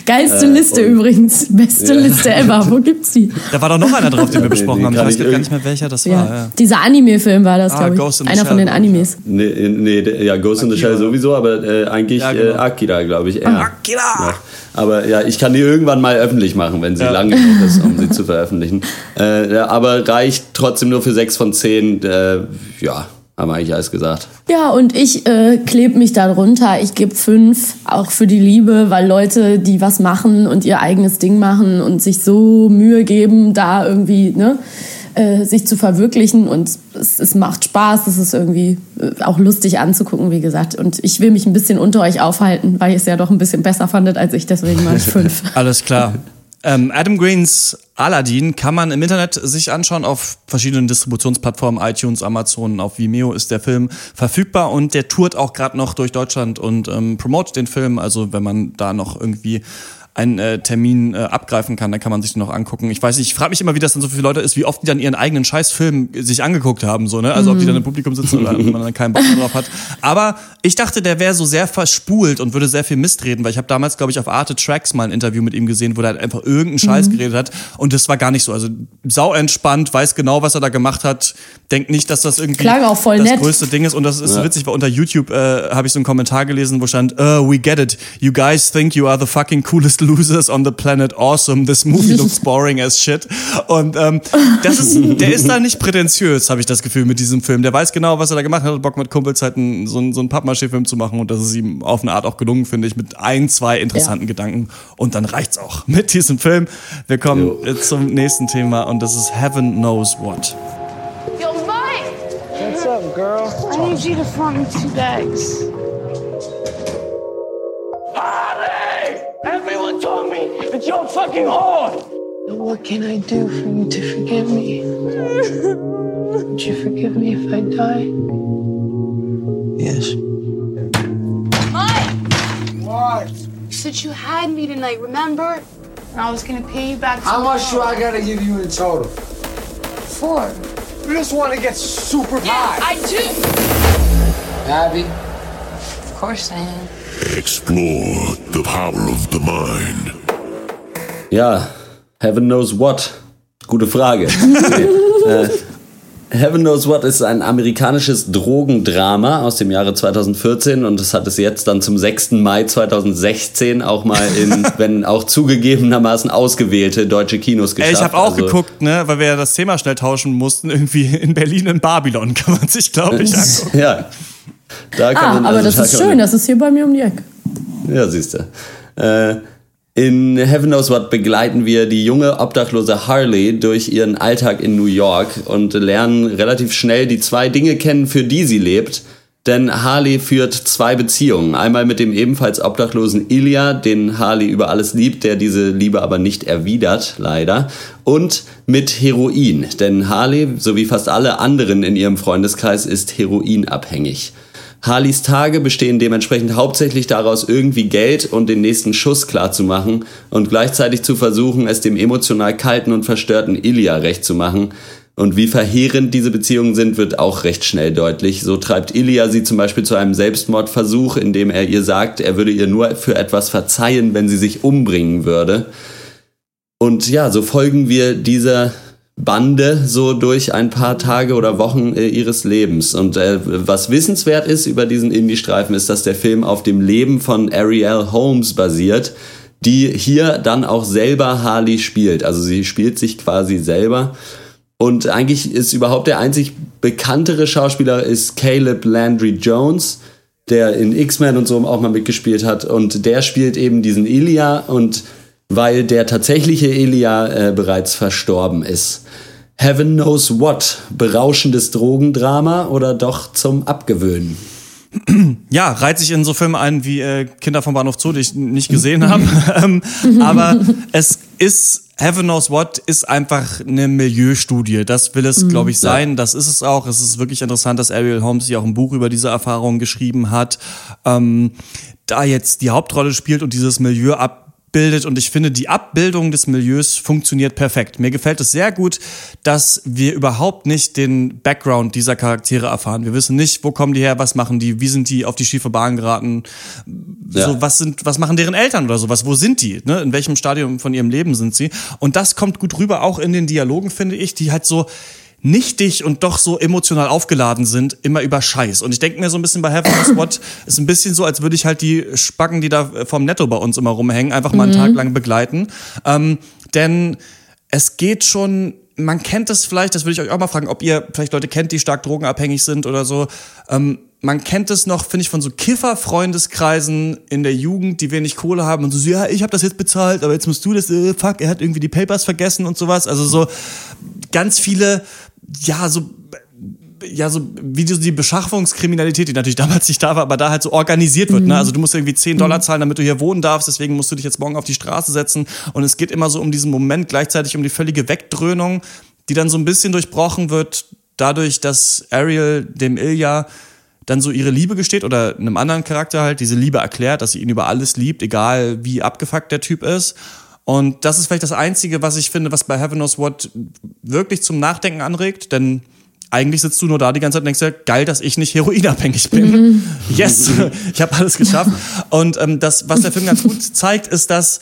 Geilste äh, Liste übrigens. Beste ja. Liste ever. Wo gibt's die? Da war doch noch einer drauf, den wir besprochen haben. Ich weiß gar nicht mehr, welcher das ja. war. Ja. Dieser Anime-Film war das, ah, glaube ich. Einer von den Animes. Nee, nee ja, Ghost Akira. in the Shell sowieso, aber äh, eigentlich ja, genau. äh, Akira, glaube ich. Eher. Akira! Aber ja, ich kann die irgendwann mal öffentlich machen, wenn sie lang genug ist, um sie zu veröffentlichen. Äh, aber reicht trotzdem nur für 6 von 10. Äh, ja, haben wir eigentlich alles gesagt. Ja, und ich äh, klebe mich da drunter. Ich gebe fünf, auch für die Liebe, weil Leute, die was machen und ihr eigenes Ding machen und sich so Mühe geben, da irgendwie, ne, äh, sich zu verwirklichen und es, es macht Spaß, es ist irgendwie äh, auch lustig anzugucken, wie gesagt. Und ich will mich ein bisschen unter euch aufhalten, weil ihr es ja doch ein bisschen besser fandet als ich, deswegen mache ich fünf. Alles klar. Ähm, Adam Greens Aladdin kann man im Internet sich anschauen auf verschiedenen Distributionsplattformen, iTunes, Amazon, auf Vimeo ist der Film verfügbar und der tourt auch gerade noch durch Deutschland und ähm, promotet den Film. Also wenn man da noch irgendwie einen äh, Termin äh, abgreifen kann, dann kann man sich den noch angucken. Ich weiß nicht, ich frage mich immer, wie das dann so für viele Leute ist, wie oft die dann ihren eigenen Scheißfilm sich angeguckt haben, so, ne? Also mhm. ob die dann im Publikum sitzen oder man dann keinen Bock drauf hat. Aber ich dachte, der wäre so sehr verspult und würde sehr viel Mist reden, weil ich habe damals, glaube ich, auf Arte Tracks mal ein Interview mit ihm gesehen, wo er halt einfach irgendeinen Scheiß mhm. geredet hat. Und das war gar nicht so. Also sau entspannt, weiß genau, was er da gemacht hat, denkt nicht, dass das irgendwie Klang auch voll das nett. größte Ding ist. Und das ist ja. so witzig, weil unter YouTube äh, habe ich so einen Kommentar gelesen, wo stand, uh, we get it. You guys think you are the fucking coolest losers on the planet awesome. This movie looks boring as shit. Und ähm, das ist, der ist da nicht prätentiös, habe ich das Gefühl, mit diesem Film. Der weiß genau, was er da gemacht hat. Bock mit Kumpels halt einen, so, einen, so einen Pappmaché-Film zu machen. Und das ist ihm auf eine Art auch gelungen, finde ich, mit ein, zwei interessanten ja. Gedanken. Und dann reicht's auch mit diesem Film. Wir kommen jo. zum nächsten Thema und das ist Heaven Knows What. Yo, Mike! What's up, girl? I need you to find me two bags. Everyone told me that you're fucking whore! What can I do for you to forgive me? Would you forgive me if I die? Yes. Mike! What? You said you had me tonight, remember? And I was gonna pay you back How much do I gotta give you in total? Four. You just wanna get super yeah, high. I do! Abby? Of course I am. Explore the power of the mind. Ja, Heaven Knows What. Gute Frage. äh, Heaven Knows What ist ein amerikanisches Drogendrama aus dem Jahre 2014 und es hat es jetzt dann zum 6. Mai 2016 auch mal in, wenn auch zugegebenermaßen ausgewählte deutsche Kinos geschafft. Ey, ich habe auch also, geguckt, ne, weil wir ja das Thema schnell tauschen mussten, irgendwie in Berlin in Babylon kann man sich, glaube ich, angucken. ja. Da kann ah, man, aber also das ist schön, das ist hier bei mir um die Ecke. Ja, siehst du. Äh, in Heaven Knows What begleiten wir die junge obdachlose Harley durch ihren Alltag in New York und lernen relativ schnell die zwei Dinge kennen, für die sie lebt. Denn Harley führt zwei Beziehungen. Einmal mit dem ebenfalls obdachlosen Ilya, den Harley über alles liebt, der diese Liebe aber nicht erwidert, leider. Und mit Heroin. Denn Harley, so wie fast alle anderen in ihrem Freundeskreis, ist heroinabhängig. Harleys Tage bestehen dementsprechend hauptsächlich daraus, irgendwie Geld und den nächsten Schuss klarzumachen und gleichzeitig zu versuchen, es dem emotional kalten und verstörten Ilya recht zu machen. Und wie verheerend diese Beziehungen sind, wird auch recht schnell deutlich. So treibt Ilya sie zum Beispiel zu einem Selbstmordversuch, in dem er ihr sagt, er würde ihr nur für etwas verzeihen, wenn sie sich umbringen würde. Und ja, so folgen wir dieser Bande so durch ein paar Tage oder Wochen äh, ihres Lebens. Und äh, was wissenswert ist über diesen Indie-Streifen, ist, dass der Film auf dem Leben von Ariel Holmes basiert, die hier dann auch selber Harley spielt. Also sie spielt sich quasi selber. Und eigentlich ist überhaupt der einzig bekanntere Schauspieler ist Caleb Landry Jones, der in X-Men und so auch mal mitgespielt hat. Und der spielt eben diesen Ilya und weil der tatsächliche Ilya äh, bereits verstorben ist. Heaven knows what. Berauschendes Drogendrama oder doch zum Abgewöhnen? Ja, reiht sich in so Filme ein wie äh, Kinder vom Bahnhof Zoo, die ich nicht gesehen habe. Ähm, aber es ist, Heaven Knows What ist einfach eine Milieustudie. Das will es, Mhm. glaube ich, sein. Das ist es auch. Es ist wirklich interessant, dass Ariel Holmes sich auch ein Buch über diese Erfahrungen geschrieben hat. Ähm, da jetzt die Hauptrolle spielt und dieses Milieu abbildet und ich finde, die Abbildung des Milieus funktioniert perfekt. Mir gefällt es sehr gut, dass wir überhaupt nicht den Background dieser Charaktere erfahren. Wir wissen nicht, wo kommen die her, was machen die, wie sind die auf die schiefe Bahn geraten, Ja. so was sind, was machen deren Eltern oder sowas, wo sind die, ne? in welchem Stadium von ihrem Leben sind sie und das kommt gut rüber, auch in den Dialogen, finde ich, die halt so nichtig und doch so emotional aufgeladen sind, immer über Scheiß. Und ich denke mir so ein bisschen bei Heaven Knows What, ist ein bisschen so, als würde ich halt die Spacken, die da vom Netto bei uns immer rumhängen, einfach mal einen Mhm. Tag lang begleiten. Ähm, denn es geht schon, man kennt es vielleicht, das würde ich euch auch mal fragen, ob ihr vielleicht Leute kennt, die stark drogenabhängig sind oder so. Ähm, man kennt es noch, finde ich, von so Kiffer-Freundeskreisen in der Jugend, die wenig Kohle haben und so, ja, ich habe das jetzt bezahlt, aber jetzt musst du das, äh, fuck, er hat irgendwie die Papers vergessen und sowas. Also so ganz viele, ja, so ja, so wie die, die Beschaffungskriminalität, die natürlich damals nicht da war, aber da halt so organisiert wird. Mhm. Ne? Also du musst irgendwie 10 Dollar zahlen, damit du hier wohnen darfst, deswegen musst du dich jetzt morgen auf die Straße setzen. Und es geht immer so um diesen Moment, gleichzeitig um die völlige Wegdröhnung, die dann so ein bisschen durchbrochen wird, dadurch, dass Ariel dem Ilya dann so ihre Liebe gesteht oder einem anderen Charakter halt diese Liebe erklärt, dass sie ihn über alles liebt, egal wie abgefuckt der Typ ist. Und das ist vielleicht das Einzige, was ich finde, was bei Heaven Knows What wirklich zum Nachdenken anregt, denn eigentlich sitzt du nur da die ganze Zeit und denkst dir, geil, dass ich nicht heroinabhängig bin. Mhm. Yes, ich habe alles geschafft. Und ähm, das, was der Film ganz gut zeigt, ist, dass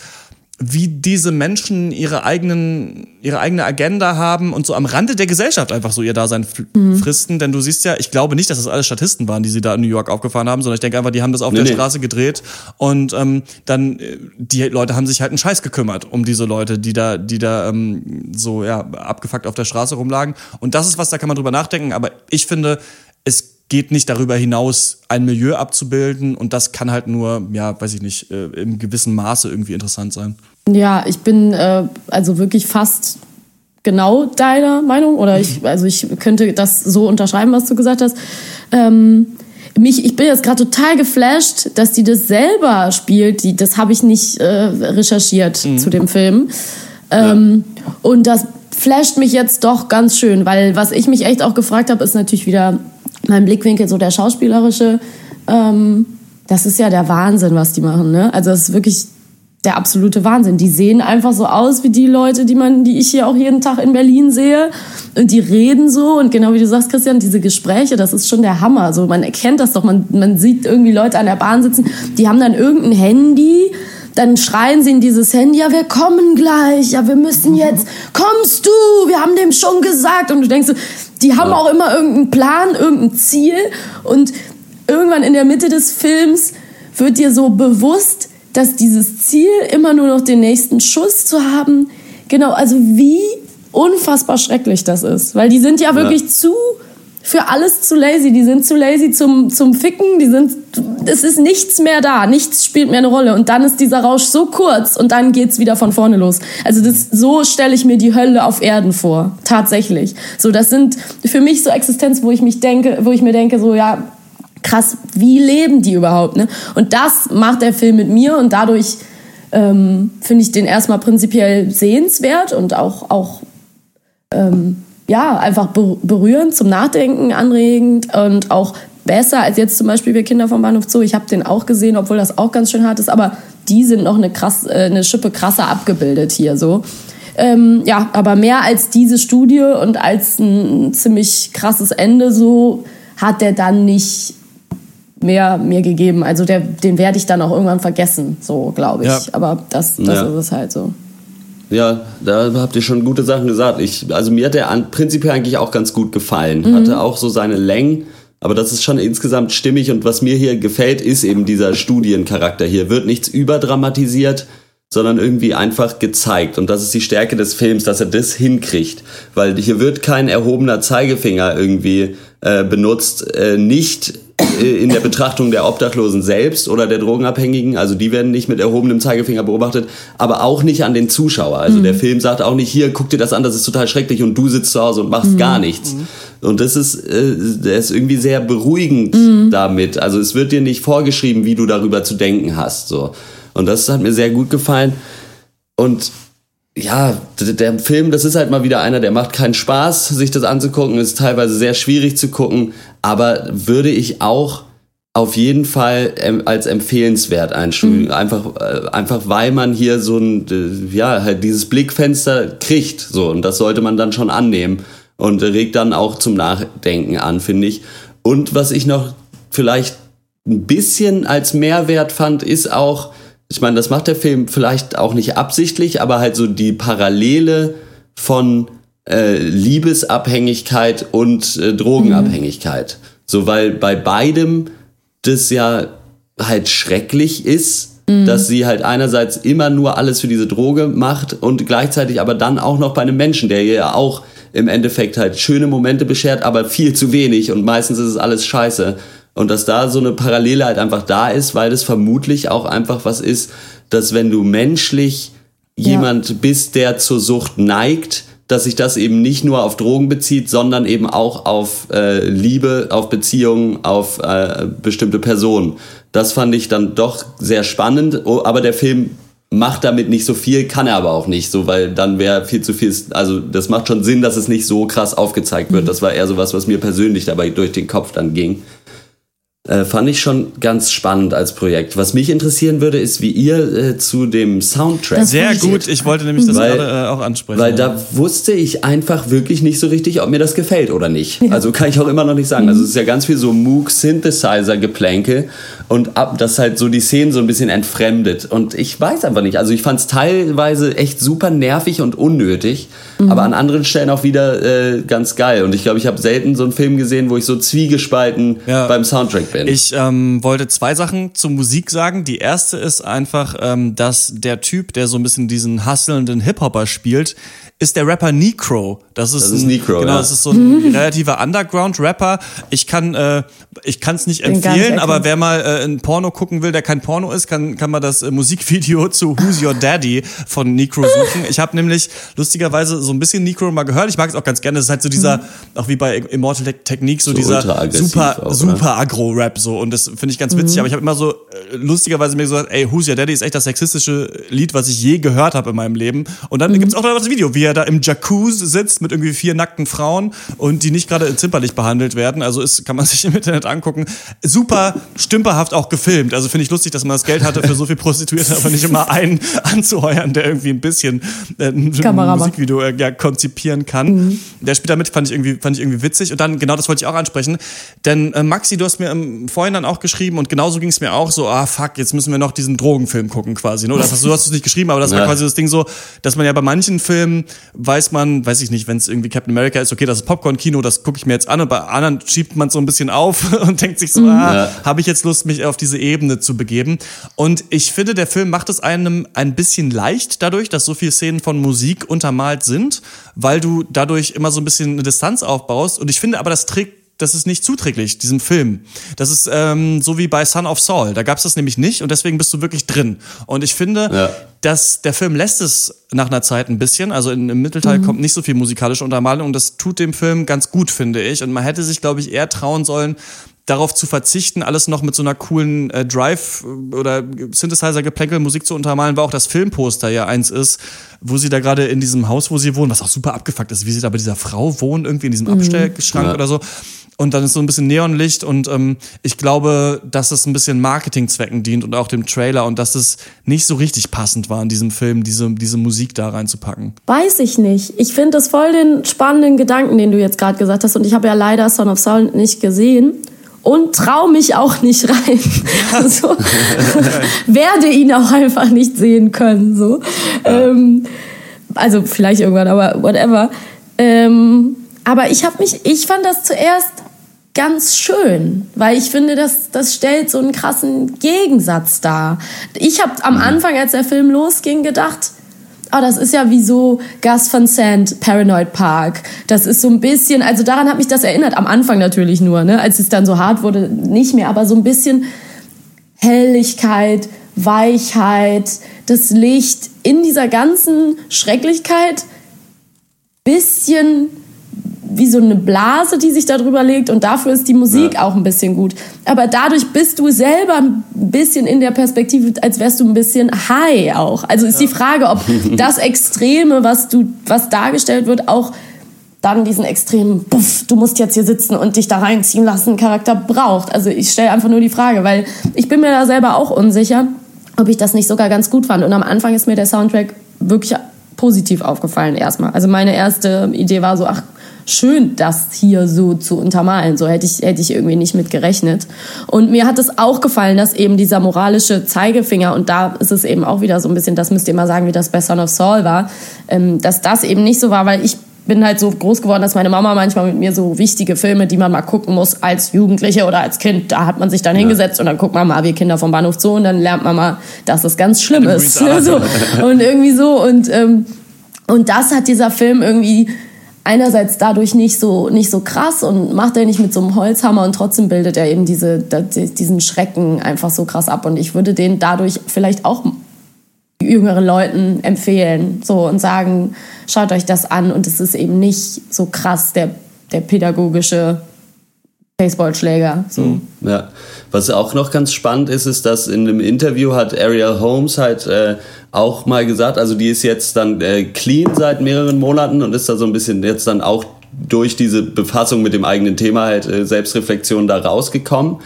wie diese Menschen ihre eigenen, ihre eigene Agenda haben und so am Rande der Gesellschaft einfach so ihr Dasein Mhm. fristen. Denn du siehst ja, ich glaube nicht, dass das alles Statisten waren, die sie da in New York aufgefahren haben, sondern ich denke einfach, die haben das auf Nee, der nee. Straße gedreht und ähm, dann äh, die Leute haben sich halt einen Scheiß gekümmert um diese Leute, die da, die da ähm, so ja abgefuckt auf der Straße rumlagen. Und das ist was, da kann man drüber nachdenken. Aber ich finde, es geht nicht darüber hinaus, ein Milieu abzubilden und das kann halt nur, ja, weiß ich nicht, äh, im gewissen Maße irgendwie interessant sein. Ja, ich bin äh, also wirklich fast genau deiner Meinung oder ich, also ich könnte das so unterschreiben, was du gesagt hast. Ähm, mich, ich bin jetzt gerade total geflasht, dass die das selber spielt. Die, das habe ich nicht äh, recherchiert zu dem Film. Ähm, Und das flasht mich jetzt doch ganz schön, weil was ich mich echt auch gefragt habe, ist natürlich wieder mein Blickwinkel, so der schauspielerische. Ähm, das ist ja der Wahnsinn, was die machen. Ne? Also das ist wirklich der absolute Wahnsinn. Die sehen einfach so aus wie die Leute, die man, die ich hier auch jeden Tag in Berlin sehe. Und die reden so und genau wie du sagst, Christian, diese Gespräche, das ist schon der Hammer. So, man erkennt das doch. Man, man sieht irgendwie Leute an der Bahn sitzen, die haben dann irgendein Handy. Dann schreien sie in dieses Handy, ja, wir kommen gleich, ja, wir müssen jetzt, kommst du, wir haben dem schon gesagt. Und du denkst so, die haben auch immer irgendeinen Plan, irgendein Ziel. Und irgendwann in der Mitte des Films wird dir so bewusst, dass dieses Ziel immer nur noch den nächsten Schuss zu haben, genau, also wie unfassbar schrecklich das ist. Weil die sind ja wirklich zu, für alles zu lazy. Die sind zu lazy zum, zum Ficken, die sind, es ist nichts mehr da, nichts spielt mehr eine Rolle. Und dann ist dieser Rausch so kurz und dann geht's wieder von vorne los. Also das, so stelle ich mir die Hölle auf Erden vor. Tatsächlich. So, das sind für mich so Existenz, wo ich mich denke, wo ich mir denke, so, ja, krass, wie leben die überhaupt? Ne? Und das macht der Film mit mir und dadurch ähm, finde ich den erstmal prinzipiell sehenswert und auch, auch ähm, ja, einfach be- berührend, zum Nachdenken anregend und auch besser als jetzt zum Beispiel wir Kinder vom Bahnhof Zoo. Ich habe den auch gesehen, obwohl das auch ganz schön hart ist, aber die sind noch eine, krass, äh, eine Schippe krasser abgebildet hier so. Ähm, ja, aber mehr als diese Studie und als ein ziemlich krasses Ende so hat der dann nicht mehr mir gegeben. Also der, den werde ich dann auch irgendwann vergessen, so glaube ich. Ja. Aber das, das Ja. ist es halt so. Ja, da habt ihr schon gute Sachen gesagt. Ich, also mir hat der an, prinzipiell eigentlich auch ganz gut gefallen. Mhm. Hatte auch so seine Längen, aber das ist schon insgesamt stimmig. Und was mir hier gefällt, ist eben dieser Studiencharakter hier. Wird nichts überdramatisiert, sondern irgendwie einfach gezeigt. Und das ist die Stärke des Films, dass er das hinkriegt. Weil hier wird kein erhobener Zeigefinger irgendwie äh, benutzt. Äh, nicht in der Betrachtung der Obdachlosen selbst oder der Drogenabhängigen. Also die werden nicht mit erhobenem Zeigefinger beobachtet, aber auch nicht an den Zuschauer. Also Mhm. der Film sagt auch nicht, hier, guck dir das an, das ist total schrecklich und du sitzt zu Hause und machst Mhm. gar nichts. Und das ist, äh, der ist irgendwie sehr beruhigend Mhm. damit. Also es wird dir nicht vorgeschrieben, wie du darüber zu denken hast. So. Und das hat mir sehr gut gefallen. Und ja, der Film, das ist halt mal wieder einer, der macht keinen Spaß, sich das anzugucken, ist teilweise sehr schwierig zu gucken, aber würde ich auch auf jeden Fall als empfehlenswert einstufen. Einfach, äh, einfach weil man hier so ein, ja, halt dieses Blickfenster kriegt, so, und das sollte man dann schon annehmen und regt dann auch zum Nachdenken an, finde ich. Und was ich noch vielleicht ein bisschen als Mehrwert fand, ist auch, ich meine, das macht der Film vielleicht auch nicht absichtlich, aber halt so die Parallele von äh, Liebesabhängigkeit und äh, Drogenabhängigkeit. So, weil bei beidem das ja halt schrecklich ist, dass sie halt einerseits immer nur alles für diese Droge macht und gleichzeitig aber dann auch noch bei einem Menschen, der ihr ja auch im Endeffekt halt schöne Momente beschert, aber viel zu wenig und meistens ist es alles scheiße. Und dass da so eine Parallele halt einfach da ist, weil das vermutlich auch einfach was ist, dass wenn du menschlich jemand bist, der zur Sucht neigt, dass sich das eben nicht nur auf Drogen bezieht, sondern eben auch auf äh, Liebe, auf Beziehungen, auf äh, bestimmte Personen. Das fand ich dann doch sehr spannend, oh, aber der Film macht damit nicht so viel, kann er aber auch nicht, so weil dann wäre viel zu viel. Also das macht schon Sinn, dass es nicht so krass aufgezeigt wird. Das war eher so was, was mir persönlich dabei durch den Kopf dann ging. Äh, fand ich schon ganz spannend als Projekt. Was mich interessieren würde, ist, wie ihr äh, zu dem Soundtrack. Sehr gut, ich wollte nämlich das Weil- gerade äh, auch ansprechen. Weil da wusste ich einfach wirklich nicht so richtig, ob mir das gefällt oder nicht. Also kann ich auch immer noch nicht sagen. Also es ist ja ganz viel so Moog Synthesizer Geplänke und ab das halt so die Szenen so ein bisschen entfremdet und ich weiß einfach nicht. Also ich fand es teilweise echt super nervig und unnötig, Mhm. aber an anderen Stellen auch wieder äh, ganz geil und ich glaube, ich habe selten so einen Film gesehen, wo ich so zwiegespalten beim Soundtrack bin. Ich ähm, wollte zwei Sachen zur Musik sagen. Die erste ist einfach, ähm, dass der Typ, der so ein bisschen diesen hustlenden Hip-Hopper spielt, ist der Rapper Necro. Das ist, Das ist ein, Necro, Genau, ja. das ist so ein relativer Underground-Rapper. Ich kann äh, ich kann es nicht Den empfehlen, aber wer mal äh, ein Porno gucken will, der kein Porno ist, kann kann man das äh, Musikvideo zu Who's Your Daddy von Necro suchen. Ich habe nämlich lustigerweise so ein bisschen Necro mal gehört. Ich mag es auch ganz gerne. Das ist halt so dieser, auch wie bei Immortal Te- Technique, so, So dieser super auch, ne? super Agro-Rap so und das finde ich ganz witzig, Mhm. aber ich habe immer so äh, lustigerweise mir gesagt, ey, Who's Your Daddy ist echt das sexistische Lied, was ich je gehört habe in meinem Leben. Und dann gibt's auch noch das Video, wie er da im Jacuzzi sitzt mit irgendwie vier nackten Frauen und die nicht gerade zimperlich behandelt werden. Also ist, kann man sich im Internet angucken. Super stümperhaft auch gefilmt. Also finde ich lustig, dass man das Geld hatte für so viel Prostituierte, aber nicht immer einen anzuheuern, der irgendwie ein bisschen äh, ein Kameramann. Musikvideo äh, ja, konzipieren kann. Der spielt damit, fand ich irgendwie, fand ich irgendwie witzig. Und dann, genau das wollte ich auch ansprechen. Denn äh, Maxi, du hast mir im Vorhinein auch geschrieben und genauso ging es mir auch so, ah fuck, jetzt müssen wir noch diesen Drogenfilm gucken quasi. Ne? Oder das hast, du hast es nicht geschrieben, aber das war Ja. quasi das Ding so, dass man ja bei manchen Filmen weiß man, weiß ich nicht, wenn es irgendwie Captain America ist, okay, das ist Popcorn-Kino, das gucke ich mir jetzt an und bei anderen schiebt man so ein bisschen auf und denkt sich so, ah, Ja. habe ich jetzt Lust, mich auf diese Ebene zu begeben. Und ich finde, der Film macht es einem ein bisschen leicht dadurch, dass so viele Szenen von Musik untermalt sind, weil du dadurch immer so ein bisschen eine Distanz aufbaust. Und ich finde aber, das trägt das ist nicht zuträglich, diesem Film. Das ist ähm, so wie bei Son of Saul. Da gab es das nämlich nicht und deswegen bist du wirklich drin. Und ich finde, Ja. dass der Film lässt es nach einer Zeit ein bisschen. Also in, im Mittelteil kommt nicht so viel musikalische Untermalung und das tut dem Film ganz gut, finde ich. Und man hätte sich, glaube ich, eher trauen sollen, darauf zu verzichten, alles noch mit so einer coolen äh, Drive oder Synthesizer-Geplänkel Musik zu untermalen, weil auch das Filmposter ja eins ist, wo sie da gerade in diesem Haus, wo sie wohnen, was auch super abgefuckt ist, wie sie da bei dieser Frau wohnen, irgendwie in diesem Abstellschrank Ja. oder so. Und dann ist so ein bisschen Neonlicht und ähm, ich glaube, dass es ein bisschen Marketingzwecken dient und auch dem Trailer und dass es nicht so richtig passend war in diesem Film, diese, diese Musik da reinzupacken. Weiß ich nicht. Ich finde das voll den spannenden Gedanken, den du jetzt gerade gesagt hast. Und ich habe ja leider Son of Saul nicht gesehen. Und trau mich auch nicht rein. so. Werde ihn auch einfach nicht sehen können. So. Ähm, also vielleicht irgendwann, aber whatever. Ähm, aber ich habe mich, ich fand das zuerst ganz schön, weil ich finde, das, das stellt so einen krassen Gegensatz dar. Ich habe am Anfang, als der Film losging, gedacht, ah, das ist ja wie so Gus Van Sant, Paranoid Park. Das ist so ein bisschen, also daran hat mich das erinnert, am Anfang natürlich nur, ne? als es dann so hart wurde, nicht mehr, aber so ein bisschen Helligkeit, Weichheit, das Licht in dieser ganzen Schrecklichkeit, bisschen wie so eine Blase, die sich da drüber legt und dafür ist die Musik ja. auch ein bisschen gut. Aber dadurch bist du selber ein bisschen in der Perspektive, als wärst du ein bisschen high auch. Also ist ja. die Frage, ob das Extreme, was du, was dargestellt wird, auch dann diesen extremen, Puff, du musst jetzt hier sitzen und dich da reinziehen lassen, Charakter braucht. Also ich stelle einfach nur die Frage, weil ich bin mir da selber auch unsicher, ob ich das nicht sogar ganz gut fand. Und am Anfang ist mir der Soundtrack wirklich positiv aufgefallen erstmal. Also meine erste Idee war so, ach, schön, das hier so zu untermalen. So hätte ich, hätte ich irgendwie nicht mit gerechnet. Und mir hat es auch gefallen, dass eben dieser moralische Zeigefinger, und da ist es eben auch wieder so ein bisschen, das müsst ihr mal sagen, wie das bei Son of Saul war, ähm, dass das eben nicht so war, weil ich bin halt so groß geworden, dass meine Mama manchmal mit mir so wichtige Filme, die man mal gucken muss als Jugendliche oder als Kind, da hat man sich dann ja. hingesetzt und dann guckt man mal, wie Kinder vom Bahnhof Zoo und dann lernt man mal, dass es ganz schlimm ist. so. Und irgendwie so und ähm, und das hat dieser Film irgendwie einerseits dadurch nicht so, nicht so krass und macht er nicht mit so einem Holzhammer und trotzdem bildet er eben diese, diesen Schrecken einfach so krass ab. Und ich würde den dadurch vielleicht auch jüngeren Leuten empfehlen so und sagen, schaut euch das an und es ist eben nicht so krass der, der pädagogische Baseballschläger. So. Hm, ja. Was auch noch ganz spannend ist, ist, dass in einem Interview hat Ariel Holmes halt äh, auch mal gesagt, also die ist jetzt dann äh, clean seit mehreren Monaten und ist da so ein bisschen jetzt dann auch durch diese Befassung mit dem eigenen Thema halt äh, Selbstreflexion da rausgekommen.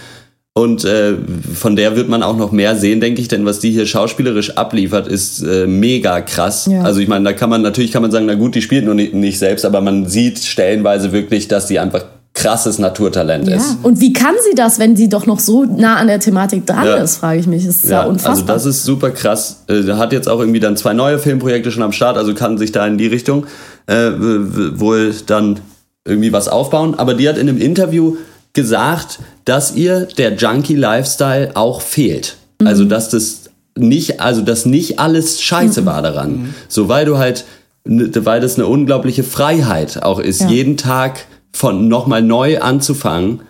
Und äh, von der wird man auch noch mehr sehen, denke ich, denn was die hier schauspielerisch abliefert, ist äh, mega krass. Ja. Also ich meine, da kann man natürlich kann man sagen, na gut, die spielt nur nicht, nicht selbst, aber man sieht stellenweise wirklich, dass sie einfach krasses Naturtalent ja. ist. Und wie kann sie das, wenn sie doch noch so nah an der Thematik dran ja. ist, frage ich mich. Das ist ja, ja unfassbar. Also das ist super krass. Äh, hat jetzt auch irgendwie dann zwei neue Filmprojekte schon am Start, also kann sich da in die Richtung äh, wohl dann irgendwie was aufbauen. Aber die hat in einem Interview gesagt, dass ihr der Junkie-Lifestyle auch fehlt. Mhm. Also dass das nicht, also dass nicht alles Scheiße mhm. war daran. Mhm. So weil du halt, weil das eine unglaubliche Freiheit auch ist, jeden Tag von nochmal neu anzufangen,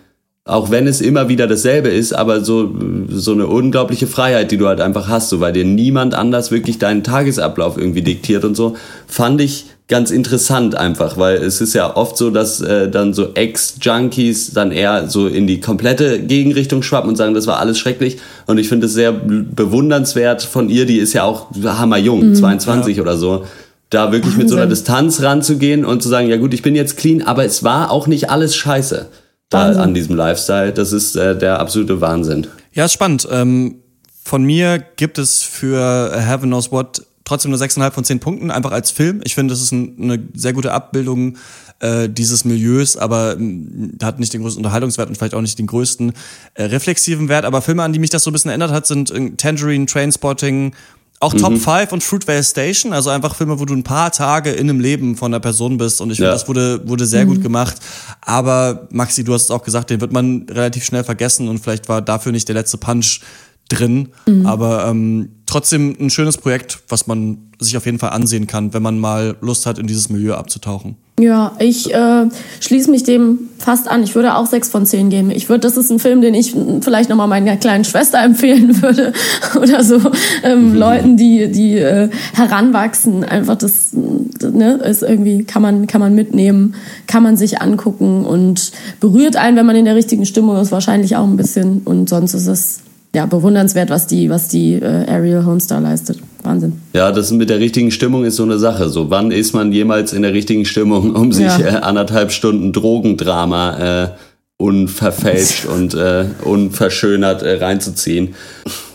auch wenn es immer wieder dasselbe ist, aber so, so eine unglaubliche Freiheit, die du halt einfach hast, so, weil dir niemand anders wirklich deinen Tagesablauf irgendwie diktiert und so, fand ich ganz interessant einfach, weil es ist ja oft so, dass äh, dann so Ex-Junkies dann eher so in die komplette Gegenrichtung schwappen und sagen, das war alles schrecklich. Und ich finde es sehr bewundernswert von ihr, die ist ja auch hammerjung, mhm, 22 ja. oder so da wirklich Wahnsinn. mit so einer Distanz ranzugehen und zu sagen, ja gut, ich bin jetzt clean, aber es war auch nicht alles scheiße da an diesem Lifestyle. Das ist äh, der absolute Wahnsinn. Ja, ist spannend. Ähm, von mir gibt es für Heaven Knows What trotzdem nur 6,5 von 10 Punkten, einfach als Film. Ich finde, das ist ein, eine sehr gute Abbildung äh, dieses Milieus, aber äh, hat nicht den größten Unterhaltungswert und vielleicht auch nicht den größten äh, reflexiven Wert. Aber Filme, an die mich das so ein bisschen erinnert hat, sind äh, Tangerine, Trainspotting, auch mhm. Top 5 und Fruitvale Station, also einfach Filme, wo du ein paar Tage in einem Leben von der Person bist. Und ich finde, ja. das wurde, wurde sehr mhm. gut gemacht. Aber Maxi, du hast es auch gesagt, den wird man relativ schnell vergessen und vielleicht war dafür nicht der letzte Punch drin. Mhm. Aber ähm, trotzdem ein schönes Projekt, was man sich auf jeden Fall ansehen kann, wenn man mal Lust hat, in dieses Milieu abzutauchen. Ja, ich äh, schließe mich dem fast an. Ich würde auch sechs von zehn geben. Ich würde, das ist ein Film, den ich vielleicht nochmal meiner kleinen Schwester empfehlen würde oder so ähm, mhm. Leuten, die die äh, heranwachsen. Einfach das ne, ist irgendwie kann man kann man mitnehmen, kann man sich angucken und berührt einen, wenn man in der richtigen Stimmung ist, wahrscheinlich auch ein bisschen. Und sonst ist es ja, bewundernswert, was die, was die äh, Ariel Homestar leistet. Wahnsinn. Ja, das mit der richtigen Stimmung ist so eine Sache. So, wann ist man jemals in der richtigen Stimmung, um sich ja. äh, anderthalb Stunden Drogendrama äh, unverfälscht und äh, unverschönert äh, reinzuziehen?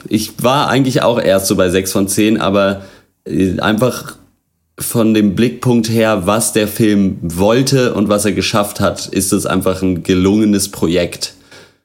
Ich war eigentlich auch erst so bei sechs von zehn, aber äh, einfach von dem Blickpunkt her, was der Film wollte und was er geschafft hat, ist es einfach ein gelungenes Projekt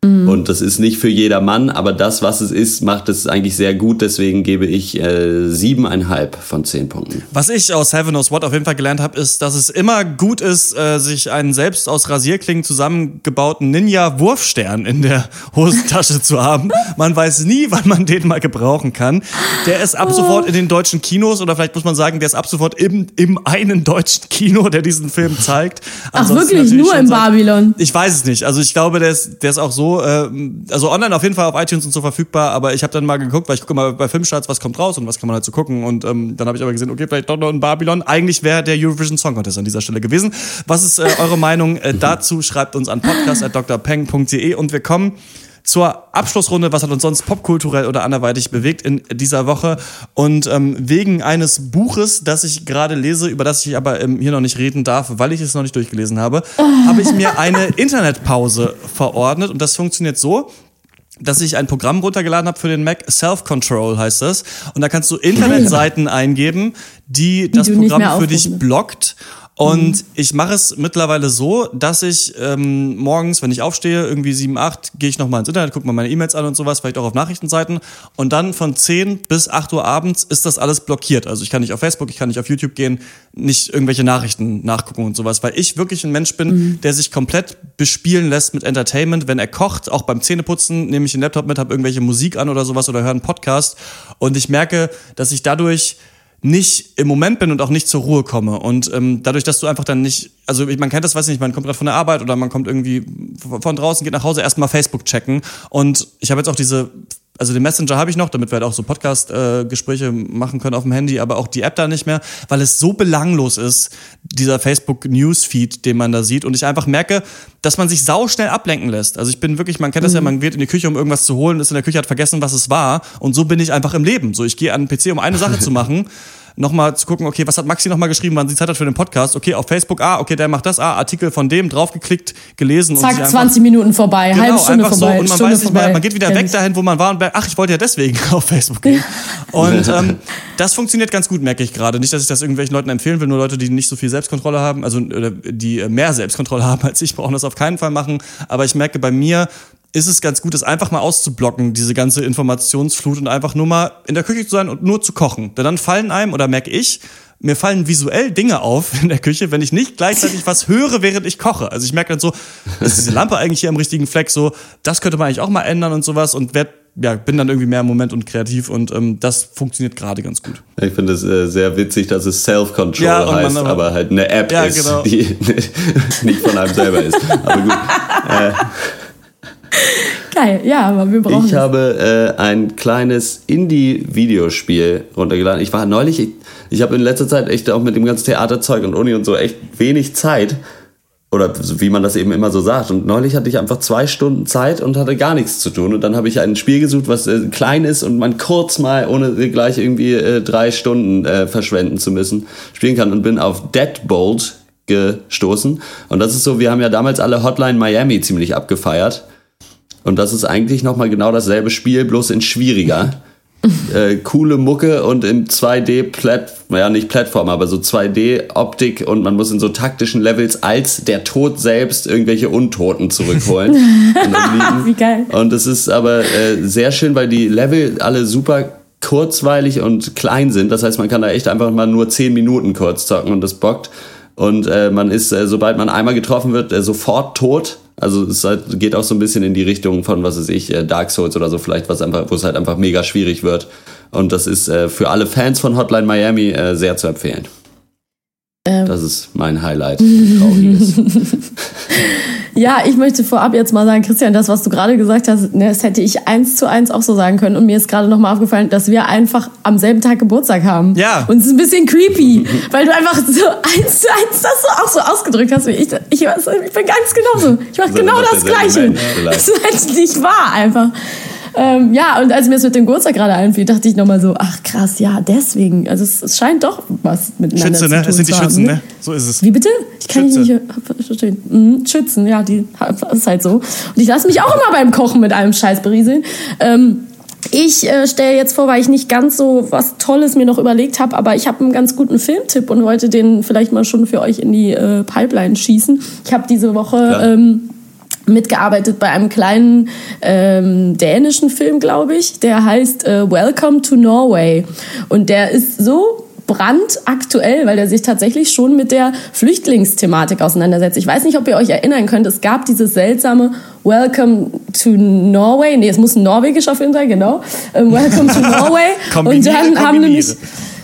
Und das ist nicht für jeder Mann, aber das, was es ist, macht es eigentlich sehr gut. Deswegen gebe ich äh, siebeneinhalb von zehn Punkten. Was ich aus Heaven Knows What auf jeden Fall gelernt habe, ist, dass es immer gut ist, äh, sich einen selbst aus Rasierklingen zusammengebauten Ninja-Wurfstern in der Hosentasche zu haben. Man weiß nie, wann man den mal gebrauchen kann. Der ist ab sofort in den deutschen Kinos oder vielleicht muss man sagen, der ist ab sofort im, im einen deutschen Kino, der diesen Film zeigt. Ach Ansonsten wirklich, natürlich nur in seit- Babylon. Ich weiß es nicht. Also ich glaube, der ist, der ist auch so, äh, also online auf jeden Fall auf iTunes und so verfügbar, aber ich habe dann mal geguckt, weil ich gucke mal bei Filmstarts, was kommt raus und was kann man halt so gucken. Und ähm, dann habe ich aber gesehen, okay, vielleicht doch noch in Babylon. Eigentlich wäre der Eurovision Song Contest an dieser Stelle gewesen. Was ist äh, eure Meinung äh, dazu? Schreibt uns an podcast.drpeng.de und wir kommen zur Abschlussrunde, was hat uns sonst popkulturell oder anderweitig bewegt in dieser Woche. Und ähm, wegen eines Buches, das ich gerade lese, über das ich aber ähm, hier noch nicht reden darf, weil ich es noch nicht durchgelesen habe, habe ich mir eine Internetpause verordnet. Und das funktioniert so, dass ich ein Programm runtergeladen habe für den Mac, Self-Control heißt das. Und da kannst du Internetseiten eingeben, die das du nicht Programm für dich blockt. Und ich mache es mittlerweile so, dass ich ähm, morgens, wenn ich aufstehe, irgendwie 7, 8, gehe ich nochmal ins Internet, gucke mal meine E-Mails an und sowas, vielleicht auch auf Nachrichtenseiten. Und dann von 10 bis 8 Uhr abends ist das alles blockiert. Also ich kann nicht auf Facebook, ich kann nicht auf YouTube gehen, nicht irgendwelche Nachrichten nachgucken und sowas, weil ich wirklich ein Mensch bin, der sich komplett bespielen lässt mit Entertainment. Wenn er kocht, auch beim Zähneputzen, nehme ich den Laptop mit, habe irgendwelche Musik an oder sowas oder höre einen Podcast. Und ich merke, dass ich dadurch nicht im Moment bin und auch nicht zur Ruhe komme. Und ähm, dadurch, dass du einfach dann nicht, also man kennt das, weiß ich nicht, man kommt gerade von der Arbeit oder man kommt irgendwie von draußen, geht nach Hause, erstmal Facebook checken. Und ich habe jetzt auch diese, also den Messenger habe ich noch, damit wir halt auch so Podcast-Gespräche machen können auf dem Handy, aber auch die App da nicht mehr, weil es so belanglos ist, dieser Facebook-Newsfeed, den man da sieht. Und ich einfach merke, dass man sich sauschnell ablenken lässt. Also ich bin wirklich, man kennt das ja, man geht in die Küche, um irgendwas zu holen, ist in der Küche, hat vergessen, was es war. Und so bin ich einfach im Leben. So, ich gehe an den PC, um eine Sache zu machen. Nochmal zu gucken, okay, was hat Maxi nochmal geschrieben, wann sie Zeit hat für den Podcast? Okay, auf Facebook, ah, okay, der macht das, ah, Artikel von dem, draufgeklickt, gelesen und Zack, einfach 20 Minuten vorbei, halbe Genau, Stunde einfach vorbei, so und man Stunde weiß nicht vorbei. mehr, man geht wieder weg dahin, wo man war und merkt, ach, ich wollte ja deswegen auf Facebook gehen. Und ähm, das funktioniert ganz gut, merke ich gerade. Nicht, dass ich das irgendwelchen Leuten empfehlen will, nur Leute, die nicht so viel Selbstkontrolle haben, also die äh, mehr Selbstkontrolle haben als ich, brauchen das auf keinen Fall machen. Aber ich merke bei mir, ist es ganz gut, das einfach mal auszublocken, diese ganze Informationsflut und einfach nur mal in der Küche zu sein und nur zu kochen. Denn dann fallen einem, oder merke ich, mir fallen visuell Dinge auf in der Küche, wenn ich nicht gleichzeitig was höre, während ich koche. Also ich merke dann so, ist diese Lampe eigentlich hier am richtigen Fleck so, das könnte man eigentlich auch mal ändern und sowas und werd, ja, bin dann irgendwie mehr im Moment und kreativ und ähm, das funktioniert gerade ganz gut. Ich finde es äh, sehr witzig, dass es Self-Control Ja, heißt, aber- aber, halt eine App Ja, ist, genau. die nicht von einem selber ist. Aber gut. Äh, Geil, ja, aber wir brauchen Ich habe äh, ein kleines Indie-Videospiel runtergeladen. Ich war neulich, ich, ich habe in letzter Zeit echt auch mit dem ganzen Theaterzeug und Uni und so echt wenig Zeit. Oder wie man das eben immer so sagt. Und neulich hatte ich einfach zwei Stunden Zeit und hatte gar nichts zu tun. Und dann habe ich ein Spiel gesucht, was äh, klein ist und man kurz mal, ohne gleich irgendwie äh, drei Stunden äh, verschwenden zu müssen, spielen kann. Und bin auf Deadbolt gestoßen. Und das ist so, wir haben ja damals alle Hotline Miami ziemlich abgefeiert. Und das ist eigentlich nochmal genau dasselbe Spiel, bloß in schwieriger. äh, coole Mucke und im 2D Plat ja nicht Plattform, aber so 2D Optik und man muss in so taktischen Levels als der Tod selbst irgendwelche Untoten zurückholen. und. Wie geil. und es ist aber äh, sehr schön, weil die Level alle super kurzweilig und klein sind. Das heißt, man kann da echt einfach mal nur 10 Minuten kurz zocken und das bockt. Und äh, man ist, äh, sobald man einmal getroffen wird, äh, sofort tot. Also es halt, geht auch so ein bisschen in die Richtung von, was weiß ich, äh, Dark Souls oder so vielleicht, was einfach, wo es halt einfach mega schwierig wird. Und das ist äh, für alle Fans von Hotline Miami äh, sehr zu empfehlen. Ähm. Das ist mein Highlight. Ja, ich möchte vorab jetzt mal sagen, Christian, das, was du gerade gesagt hast, ne, das hätte ich eins zu eins auch so sagen können. Und mir ist gerade nochmal aufgefallen, dass wir einfach am selben Tag Geburtstag haben. Ja. Und es ist ein bisschen creepy, weil du einfach so eins zu eins das so auch so ausgedrückt hast wie ich. Ich, ich bin ganz genauso. Ich mache genau das Gleiche. Das ist halt nicht wahr, einfach. Ähm, ja, und als mir das mit dem Geburtstag gerade einfiel, dachte ich nochmal so, ach krass, ja, deswegen. Also es, es scheint doch was miteinander Schütze, zu ne? tun Es sind die Schützen, ne? So ist es. Wie bitte? Ich kann Schütze. nicht verstehen. Mhm, Schützen, ja, die das ist halt so. Und ich lasse mich auch immer beim Kochen mit einem Scheiß berieseln. Ähm, ich äh, stelle jetzt vor, weil ich nicht ganz so was Tolles mir noch überlegt habe, aber ich habe einen ganz guten Filmtipp und wollte den vielleicht mal schon für euch in die äh, Pipeline schießen. Ich habe diese Woche ähm, mitgearbeitet bei einem kleinen ähm, dänischen Film, glaube ich. Der heißt äh, Welcome to Norway. Und der ist so brandaktuell, weil er sich tatsächlich schon mit der Flüchtlingsthematik auseinandersetzt. Ich weiß nicht, ob ihr euch erinnern könnt, es gab dieses seltsame Welcome to Norway. Nee, es muss ein norwegischer Film sein, genau. Ähm, Welcome to Norway. Und dann haben nämlich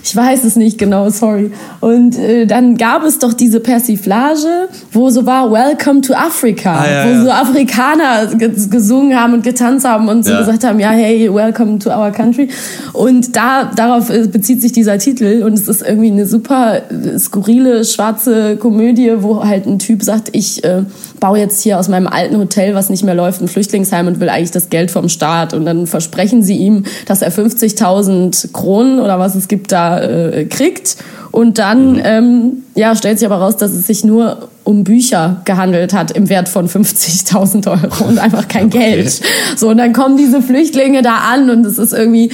ich weiß es nicht genau, sorry. Und äh, dann gab es doch diese Persiflage, wo so war Welcome to Africa, Ah, ja, wo ja. so Afrikaner ge gesungen haben und getanzt haben und so Ja. gesagt haben, ja, hey, welcome to our country. Und da darauf äh, bezieht sich dieser Titel und es ist irgendwie eine super äh, skurrile schwarze Komödie, wo halt ein Typ sagt, ich äh, baue jetzt hier aus meinem alten Hotel, was nicht mehr läuft, ein Flüchtlingsheim und will eigentlich das Geld vom Staat. Und dann versprechen sie ihm, dass er 50.000 Kronen oder was es gibt da äh, kriegt. Und dann ähm, ja, stellt sich aber raus, dass es sich nur um Bücher gehandelt hat im Wert von 50.000 Euro und einfach kein Geld. So, und dann kommen diese Flüchtlinge da an und es ist irgendwie,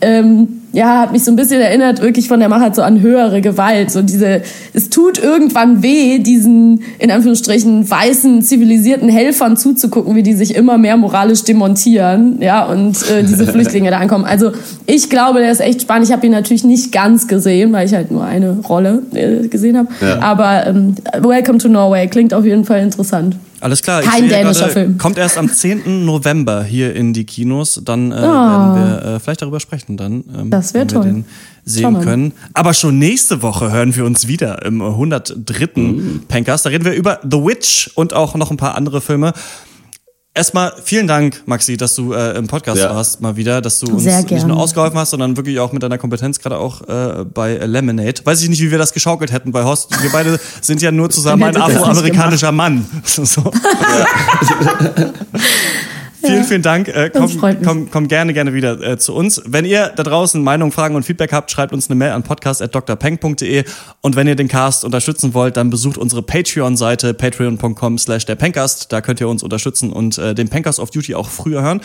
ähm, ja, hat mich so ein bisschen erinnert, wirklich von der Machart so an höhere Gewalt. So diese, es tut irgendwann weh, diesen, in Anführungsstrichen, weißen, zivilisierten Helfern zuzugucken, wie die sich immer mehr moralisch demontieren, ja, und äh, diese Flüchtlinge da ankommen. Also, ich glaube, der ist echt spannend. Ich habe ihn natürlich nicht ganz gesehen, weil ich halt nur eine Rolle äh, gesehen habe. Ja. Aber ähm, Welcome to Norway klingt auf jeden Fall interessant. Alles klar. ich Kein sehe dänischer gerade, Film. Kommt erst am 10. November hier in die Kinos. Dann äh, Ah. werden wir äh, vielleicht darüber sprechen. Dann, ähm, Das wär wenn wir toll. den sehen können. Aber schon nächste Woche hören wir uns wieder im 103. Mhm. Pankers. Da reden wir über The Witch und auch noch ein paar andere Filme. Erstmal vielen Dank, Maxi, dass du äh, im Podcast Ja. warst mal wieder, dass du uns nicht nur ausgeholfen hast, sondern wirklich auch mit deiner Kompetenz gerade auch äh, bei Lemonade. Weiß ich nicht, wie wir das geschaukelt hätten bei Horst. Wir beide sind ja nur zusammen ein afroamerikanischer Mann. So. Vielen, vielen Dank. Äh, komm, komm, komm gerne, gerne wieder äh, zu uns. Wenn ihr da draußen Meinungen, Fragen und Feedback habt, schreibt uns eine Mail an podcast.drpeng.de und wenn ihr den Cast unterstützen wollt, dann besucht unsere Patreon-Seite patreon.com slash der. Da könnt ihr uns unterstützen und äh, den Pencast of Duty auch früher hören.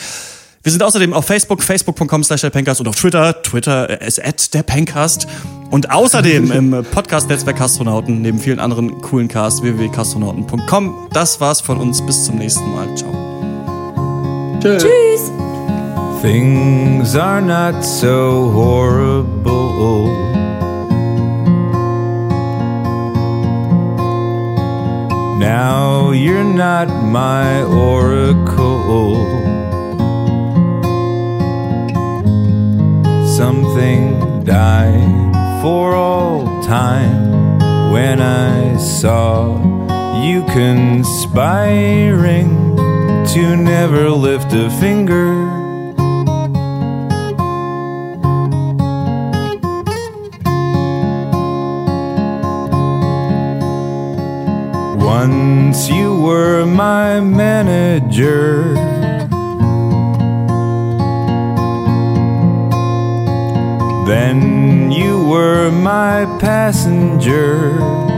Wir sind außerdem auf Facebook, facebook.com slash der und auf Twitter, Twitter ist at der Pencast. Und außerdem im Podcast-Netzwerk Kastronauten, neben vielen anderen coolen Casts, www.kastronauten.com. Das war's von uns. Bis zum nächsten Mal. Ciao. Tschüss. Tschüss. Things are not so horrible. Now you're not my oracle. Something died for all time when I saw you conspiring to never lift a finger. Once you were my manager. Then you were my passenger.